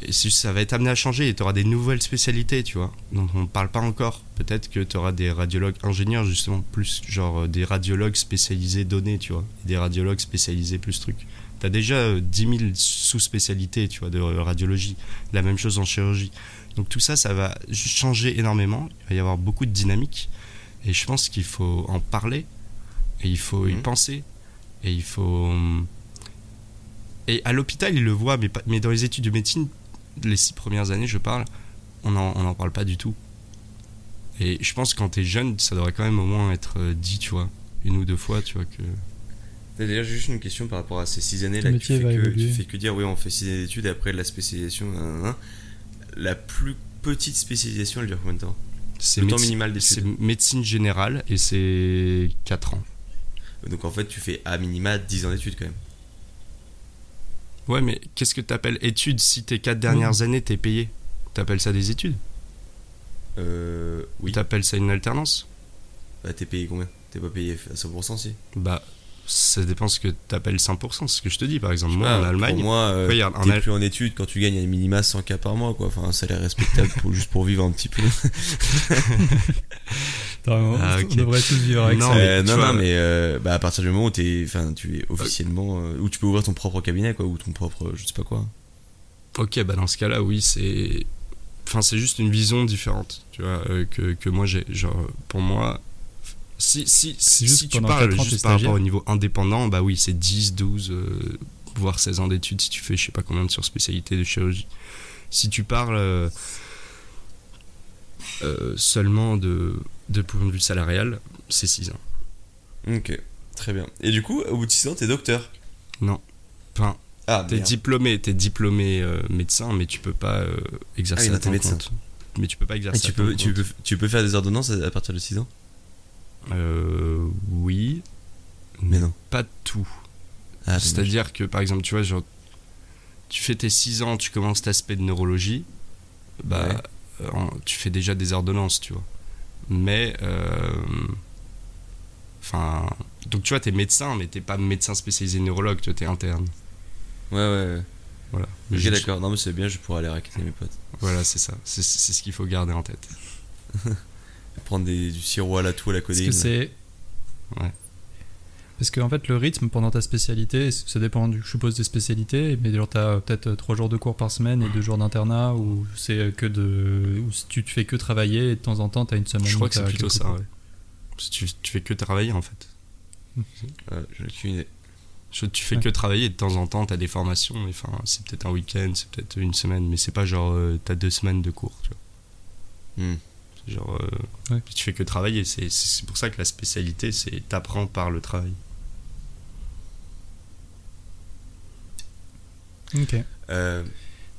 Speaker 3: et ça va être amené à changer et tu auras des nouvelles spécialités, tu vois. Donc on ne parle pas encore. Peut-être que tu auras des radiologues ingénieurs, justement, plus genre euh, des radiologues spécialisés données, tu vois. Et des radiologues spécialisés plus trucs. Tu as déjà euh, 10 000 sous-spécialités, tu vois, de radiologie. La même chose en chirurgie. Donc tout ça, ça va changer énormément. Il va y avoir beaucoup de dynamique. Et je pense qu'il faut en parler. Et il faut y
Speaker 1: Mhm.
Speaker 3: penser. Et il faut. hum, Et à l'hôpital, ils le voient, mais, pas- mais dans les études de médecine, les six premières années, je parle, on n'en on en parle pas du tout. Et je pense que quand t'es jeune, ça devrait quand même au moins être euh, dit, tu vois, une ou deux fois, tu vois, que.
Speaker 1: D'ailleurs, j'ai juste une question par rapport à ces six années là.
Speaker 2: Le
Speaker 1: que Tu fais, que, tu fais que dire, oui, on fait six années d'études et après de la spécialisation. nan, nan, nan. La plus petite spécialisation, elle dure combien de temps?
Speaker 3: C'est
Speaker 1: Le temps minimal
Speaker 3: C'est
Speaker 1: d'études.
Speaker 3: médecine générale et c'est 4 ans.
Speaker 1: Donc en fait, tu fais à minima 10 ans d'études quand même.
Speaker 3: Ouais, mais qu'est-ce que t'appelles études si tes 4 dernières années t'es payé? T'appelles ça des études?
Speaker 1: Euh. Oui.
Speaker 3: T'appelles ça une alternance?
Speaker 1: Bah, t'es payé combien? T'es pas payé à 100% si
Speaker 3: Bah, ça dépend ce que t'appelles 100%, c'est ce que je te dis. Par exemple, moi
Speaker 1: Ah,
Speaker 3: en Allemagne,
Speaker 1: Pour moi, euh,
Speaker 3: regarde, en
Speaker 1: t'es plus en études quand tu gagnes à minima 100 k par mois, quoi. Enfin, un salaire respectable pour, juste pour vivre un petit peu. [laughs] [laughs]
Speaker 2: Attends,
Speaker 3: Ah,
Speaker 2: on
Speaker 3: ok.
Speaker 2: devrait tous vivre avec
Speaker 3: Non,
Speaker 2: ça.
Speaker 3: mais
Speaker 1: Euh, non,
Speaker 3: vois-
Speaker 1: non, mais euh, bah, à partir du moment où t'es, enfin, tu es officiellement, euh, où tu peux ouvrir ton propre cabinet, quoi, ou ton propre, je sais pas quoi.
Speaker 3: Ok, bah dans ce cas-là, oui, c'est. Enfin, c'est juste une vision différente, tu vois, euh, que, que moi j'ai. Genre, pour moi. Si, si, si, si tu parles
Speaker 2: ans,
Speaker 3: juste par rapport au niveau indépendant, bah oui, c'est 10, 12, euh, voire 16 ans d'études si tu fais je sais pas combien de surspécialités de chirurgie. Si tu parles euh, euh, seulement de, de point de vue salarial, c'est 6 ans.
Speaker 1: Ok, très bien. Et du coup, au bout de 6 ans, t'es docteur?
Speaker 3: Non. Enfin,
Speaker 1: Ah,
Speaker 3: T'es diplômé, t'es diplômé euh, médecin, mais tu peux pas euh, exercer
Speaker 1: Ah
Speaker 3: à ton
Speaker 1: médecin.
Speaker 3: compte. Mais tu peux pas
Speaker 1: Et
Speaker 3: exercer
Speaker 1: tu
Speaker 3: à
Speaker 1: peux, tu,
Speaker 3: compte.
Speaker 1: peux, tu peux faire des ordonnances à, à partir de 6 ans?
Speaker 3: Euh, oui,
Speaker 1: Mais non.
Speaker 3: pas tout.
Speaker 1: Ah.
Speaker 3: C'est-à-dire que par exemple, tu vois, genre, tu fais tes 6 ans, tu commences cet aspect de neurologie, bah, euh, tu fais déjà des ordonnances, tu vois. Mais, euh, enfin, donc tu vois, t'es médecin, mais t'es pas médecin spécialisé neurologue, tu t'es interne.
Speaker 1: Ouais, ouais, ouais.
Speaker 3: Voilà.
Speaker 1: Ok,
Speaker 3: Je-
Speaker 1: d'accord. Non, mais c'est bien, je pourrais aller raqueter mes potes.
Speaker 3: Voilà, c'est ça. C'est c'est ce qu'il faut garder en tête. [laughs]
Speaker 1: Prendre des, du sirop à la toux à la codéine.
Speaker 2: c'est.
Speaker 3: Ouais.
Speaker 2: Parce qu'en fait, le rythme pendant ta spécialité, ça dépend, du, je suppose, des spécialités, mais genre, t'as peut-être 3 jours de cours par semaine et 2 jours d'internat, ou c'est que de. ou tu te fais que travailler et de temps en temps, t'as une semaine.
Speaker 3: Je crois
Speaker 2: où
Speaker 3: que c'est plutôt ça, ouais. Tu, tu fais que travailler en fait.
Speaker 1: Euh, J'en ai aucune idée.
Speaker 3: Je- Tu fais
Speaker 2: Ouais.
Speaker 3: que travailler et de temps en temps t'as des formations. et Enfin, c'est peut-être un week-end, c'est peut-être une semaine, mais c'est pas genre euh, t'as deux semaines de cours. Tu vois. C'est Genre, euh,
Speaker 2: Ouais.
Speaker 3: tu fais que travailler. C'est c'est pour ça que la spécialité, c'est t'apprends par le travail.
Speaker 2: Ok.
Speaker 1: Euh,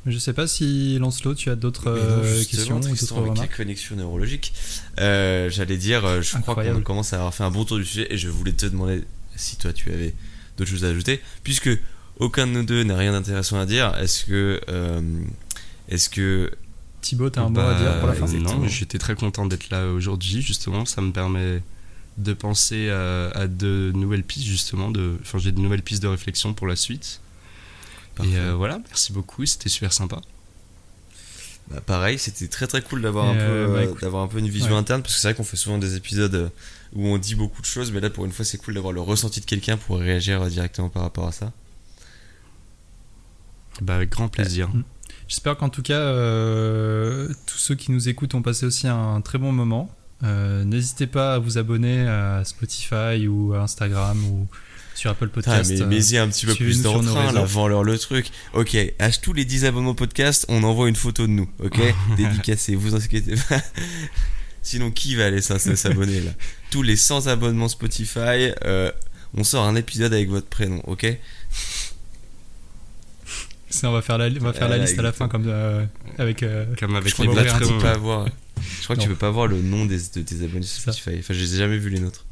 Speaker 2: Je sais pas si Lancelot, tu as d'autres euh,
Speaker 1: justement,
Speaker 2: questions ou
Speaker 1: Tristan,
Speaker 2: d'autres
Speaker 1: avec les
Speaker 2: remarques
Speaker 1: connexions neurologiques, euh, j'allais dire, je crois qu'on commence à avoir fait un bon tour du sujet et je voulais te demander si toi tu avais d'autres choses à ajouter, puisque aucun de nous deux n'a rien d'intéressant à dire. Est-ce que, euh, est-ce que,
Speaker 2: Thibaut, t'as un mot
Speaker 3: Bah,
Speaker 2: à dire pour la fin.
Speaker 3: Non, j'étais très content d'être là aujourd'hui. Justement, ça me permet de penser à, à de nouvelles pistes, justement. De, enfin, j'ai de nouvelles pistes de réflexion pour la suite.
Speaker 1: Parfait.
Speaker 3: Et euh, voilà, merci beaucoup, c'était super sympa.
Speaker 1: Bah, pareil, c'était très très cool d'avoir un peu,
Speaker 2: euh, bah,
Speaker 1: euh, d'avoir un peu une vision
Speaker 2: ouais.
Speaker 1: interne, parce que c'est vrai qu'on fait souvent des épisodes où on dit beaucoup de choses, mais là pour une fois c'est cool d'avoir le ressenti de quelqu'un pour réagir directement par rapport à ça.
Speaker 3: Bah, avec grand plaisir.
Speaker 2: Mm. J'espère qu'en tout cas, euh, tous ceux qui nous écoutent ont passé aussi un très bon moment. Euh, N'hésitez pas à vous abonner à Spotify ou à Instagram ou sur Apple Podcast.
Speaker 1: mais
Speaker 2: euh,
Speaker 1: mets-y un petit peu plus d'entrain, là, vends-leur le truc. Ok, à tous les 10 abonnements podcast, on envoie une photo de nous, ok [laughs] Dédicacée, vous inquiétez pas. Sinon, qui va aller s'abonner là Tous les 100 abonnements Spotify, euh, on sort un épisode avec votre prénom, ok
Speaker 2: Ça, on va faire la, on va faire la liste à la fin comme euh, avec. euh,
Speaker 3: Comme avec
Speaker 1: Je crois
Speaker 3: les
Speaker 1: que tu peux pas avoir. Je crois que tu peux pas voir le nom des, de tes abonnés. Spotify. Enfin, je les ai jamais vus les nôtres.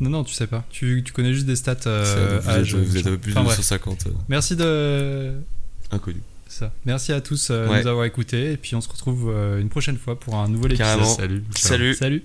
Speaker 2: Non, non, tu sais pas. Tu, tu connais juste des stats. Euh,
Speaker 1: vous,
Speaker 2: âge,
Speaker 1: êtes, vous êtes
Speaker 2: machin.
Speaker 1: un peu plus
Speaker 2: Enfin,
Speaker 1: de
Speaker 2: bref.
Speaker 1: 150 euh,
Speaker 2: Merci de
Speaker 1: inconnus.
Speaker 2: ça. Merci à tous euh, de
Speaker 1: Ouais.
Speaker 2: nous avoir écoutés et puis on se retrouve euh, une prochaine fois pour un nouvel épisode.
Speaker 1: Carrément.
Speaker 3: Salut. ciao.
Speaker 1: Salut
Speaker 2: Salut.